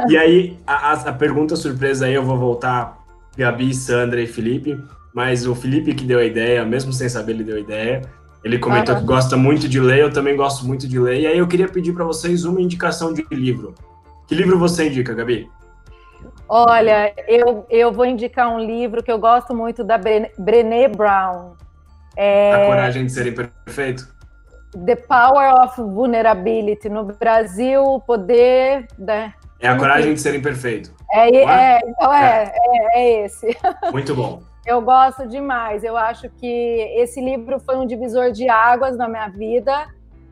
E aí, a, a pergunta surpresa aí, eu vou voltar Gabi, Sandra e Felipe, mas o Felipe que deu a ideia, mesmo sem saber, ele deu a ideia. Ele comentou que gosta muito de ler, eu também gosto muito de ler. E aí eu queria pedir para vocês uma indicação de livro. Que livro você indica, Gabi? Olha, eu, eu vou indicar um livro que eu gosto muito da Brené Brown. É... A Coragem de Ser Imperfeito? The Power of Vulnerability. No Brasil, o poder. Da... É a coragem de ser imperfeito. É, é? é então é, é, é, esse. <laughs> Muito bom. Eu gosto demais. Eu acho que esse livro foi um divisor de águas na minha vida,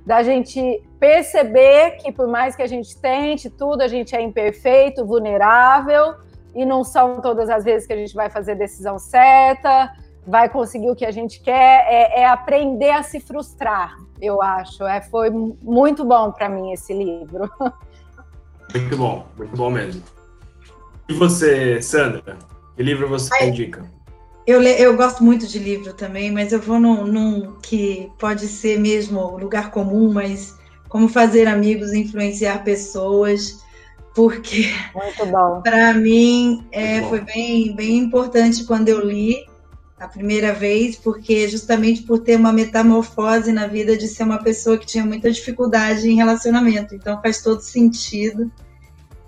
da gente perceber que por mais que a gente tente tudo, a gente é imperfeito, vulnerável, e não são todas as vezes que a gente vai fazer a decisão certa, vai conseguir o que a gente quer, é, é aprender a se frustrar, eu acho. É, foi muito bom para mim esse livro. <laughs> Muito bom, muito bom mesmo. E você, Sandra? Que livro você Ai, indica? Eu, eu gosto muito de livro também, mas eu vou num, num que pode ser mesmo lugar comum, mas como fazer amigos, influenciar pessoas, porque <laughs> para mim é, foi bem, bem importante quando eu li a primeira vez, porque justamente por ter uma metamorfose na vida de ser uma pessoa que tinha muita dificuldade em relacionamento, então faz todo sentido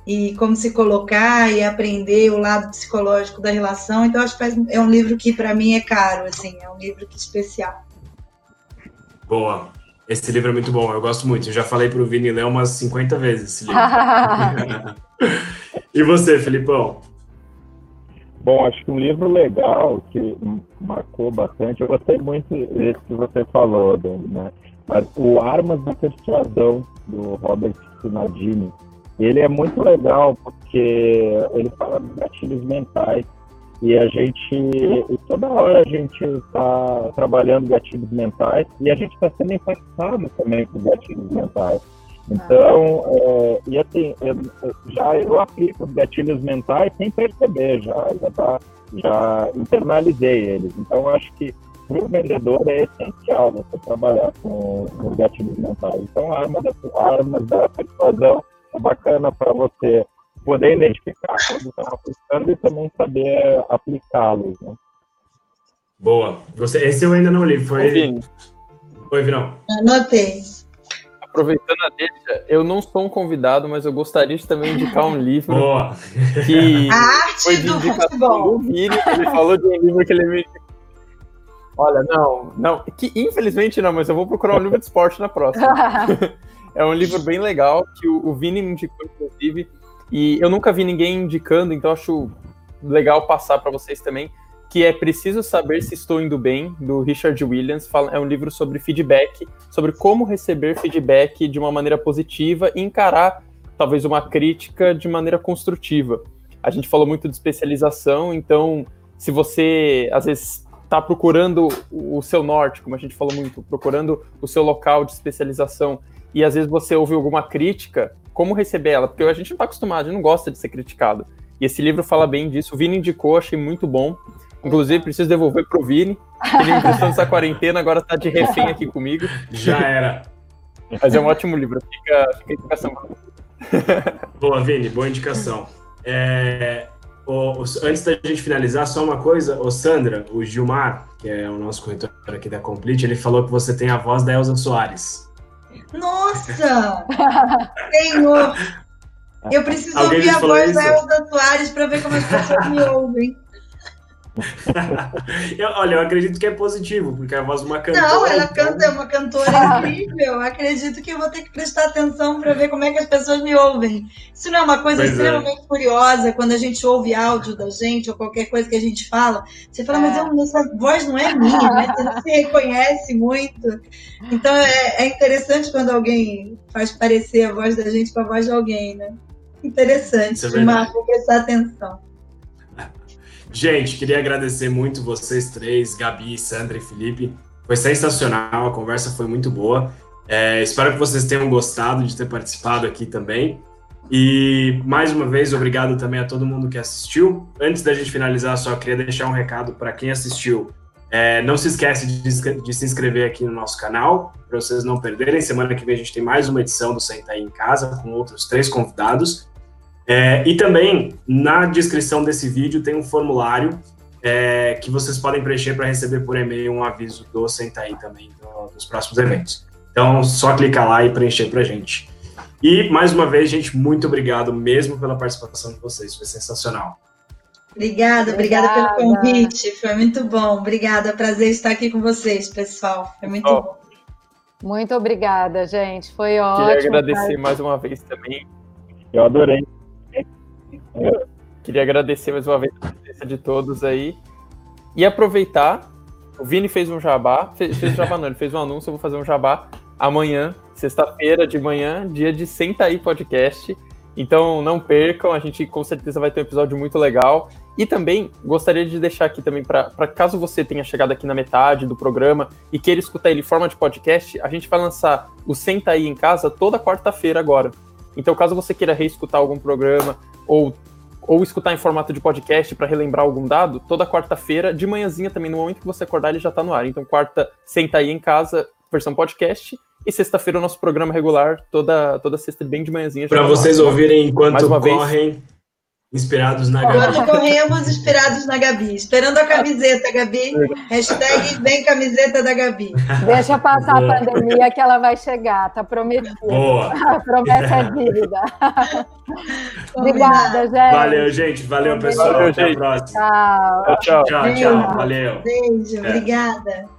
e como se colocar e aprender o lado psicológico da relação. Então acho que é um livro que para mim é caro, assim, é um livro que é especial. Boa. Esse livro é muito bom, eu gosto muito. Eu já falei para o Vini ler umas 50 vezes esse livro. <laughs> e você, Felipão? Bom, acho que um livro legal que marcou bastante, eu gostei muito desse que você falou, né? O Armas da Persuasão, do Robert Cialdini. Ele é muito legal porque ele fala dos gatilhos mentais e a gente, e toda hora a gente está trabalhando gatilhos mentais e a gente está sendo impactado também por gatilhos mentais. Então, é, e assim, eu, já eu aplico os gatilhos mentais sem perceber, já, já, tá, já internalizei eles. Então, acho que para o vendedor é essencial você trabalhar com, com os gatilhos mentais. Então, a arma da, a arma da persuasão é bacana para você poder identificar quando estão aplicando e também saber aplicá-los. Né? Boa. Você, esse eu ainda não li. Foi. Oi, Oi Vinão. Anotei aproveitando a deixa, eu não sou um convidado, mas eu gostaria de também indicar um livro Boa. que <laughs> a arte foi de do indicação do Vini, ele falou de um livro que ele me Olha, não, não, que infelizmente não, mas eu vou procurar um livro de esporte na próxima. <laughs> é um livro bem legal que o, o Vini me indicou, inclusive, e eu nunca vi ninguém indicando, então acho legal passar para vocês também que é Preciso Saber Se Estou Indo Bem, do Richard Williams. É um livro sobre feedback, sobre como receber feedback de uma maneira positiva e encarar talvez uma crítica de maneira construtiva. A gente falou muito de especialização, então se você às vezes está procurando o seu norte, como a gente falou muito, procurando o seu local de especialização e às vezes você ouve alguma crítica, como receber ela? Porque a gente não está acostumado, a gente não gosta de ser criticado. E esse livro fala bem disso. O Vini indicou, achei muito bom. Inclusive, preciso devolver pro Vini. Ele me emprestou nessa <laughs> quarentena, agora tá de refém aqui comigo. Já era. Mas é um ótimo livro, fica, fica a indicação. <laughs> Boa, Vini, boa indicação. É, o, o, antes da gente finalizar, só uma coisa. O Sandra, o Gilmar, que é o nosso corretor aqui da Complete, ele falou que você tem a voz da Elza Soares. Nossa! <laughs> Senhor! Eu preciso Alguém ouvir a voz da Elza Soares para ver como as pessoas me ouvem. <laughs> eu, olha, eu acredito que é positivo, porque é a voz de uma cantora. Não, ela então... canta, é uma cantora <laughs> incrível. Eu acredito que eu vou ter que prestar atenção para ver como é que as pessoas me ouvem. Isso não é uma coisa pois é. extremamente é. curiosa quando a gente ouve áudio da gente ou qualquer coisa que a gente fala. Você fala, é. mas eu, essa voz não é minha, né? Você não se reconhece muito. Então é, é interessante quando alguém faz parecer a voz da gente com a voz de alguém, né? Interessante, é Marco, vou prestar atenção. Gente, queria agradecer muito vocês três, Gabi, Sandra e Felipe. Foi sensacional, a conversa foi muito boa. É, espero que vocês tenham gostado de ter participado aqui também. E mais uma vez, obrigado também a todo mundo que assistiu. Antes da gente finalizar, só queria deixar um recado para quem assistiu. É, não se esquece de, de, se inscrever aqui no nosso canal, para vocês não perderem. Semana que vem a gente tem mais uma edição do Senta aí em Casa, com outros três convidados. É, e também, na descrição desse vídeo, tem um formulário é, que vocês podem preencher para receber por e-mail um aviso do Sentaí também do, dos próximos eventos. Então, só clicar lá e preencher para a gente. E, mais uma vez, gente, muito obrigado mesmo pela participação de vocês, foi sensacional. Obrigada, obrigada, obrigada pelo convite, foi muito bom. Obrigada, prazer estar aqui com vocês, pessoal. Foi muito oh. bom. Muito obrigada, gente. Foi ótimo. Queria agradecer cara. mais uma vez também. Eu adorei. Queria agradecer mais uma vez a presença de todos aí. E aproveitar, o Vini fez um jabá, fez, fez um jabá não, ele fez um anúncio, eu vou fazer um jabá amanhã, sexta-feira de manhã, dia de Senta aí Podcast. Então não percam, a gente com certeza vai ter um episódio muito legal. E também gostaria de deixar aqui também para caso você tenha chegado aqui na metade do programa e queira escutar ele em forma de podcast, a gente vai lançar o Senta aí em casa toda quarta-feira agora. Então, caso você queira reescutar algum programa ou, ou escutar em formato de podcast para relembrar algum dado, toda quarta-feira, de manhãzinha também, no momento que você acordar, ele já está no ar. Então, quarta, Senta aí em casa, versão podcast. E sexta-feira o nosso programa regular, toda, toda sexta, bem de manhãzinha. Para vocês ouvirem enquanto correm. Vez, Inspirados na Gabi. Quando corremos, inspirados na Gabi. Esperando a camiseta, Gabi. Hashtag vem camiseta da Gabi. Deixa passar Boa. a pandemia que ela vai chegar, tá prometido. Boa. A promessa é dívida. Obrigada, gente. Valeu, gente. Valeu, pessoal. Valeu, Até gente. a próxima. Tchau. Tchau, tchau. tchau. Valeu. Beijo. É. Obrigada.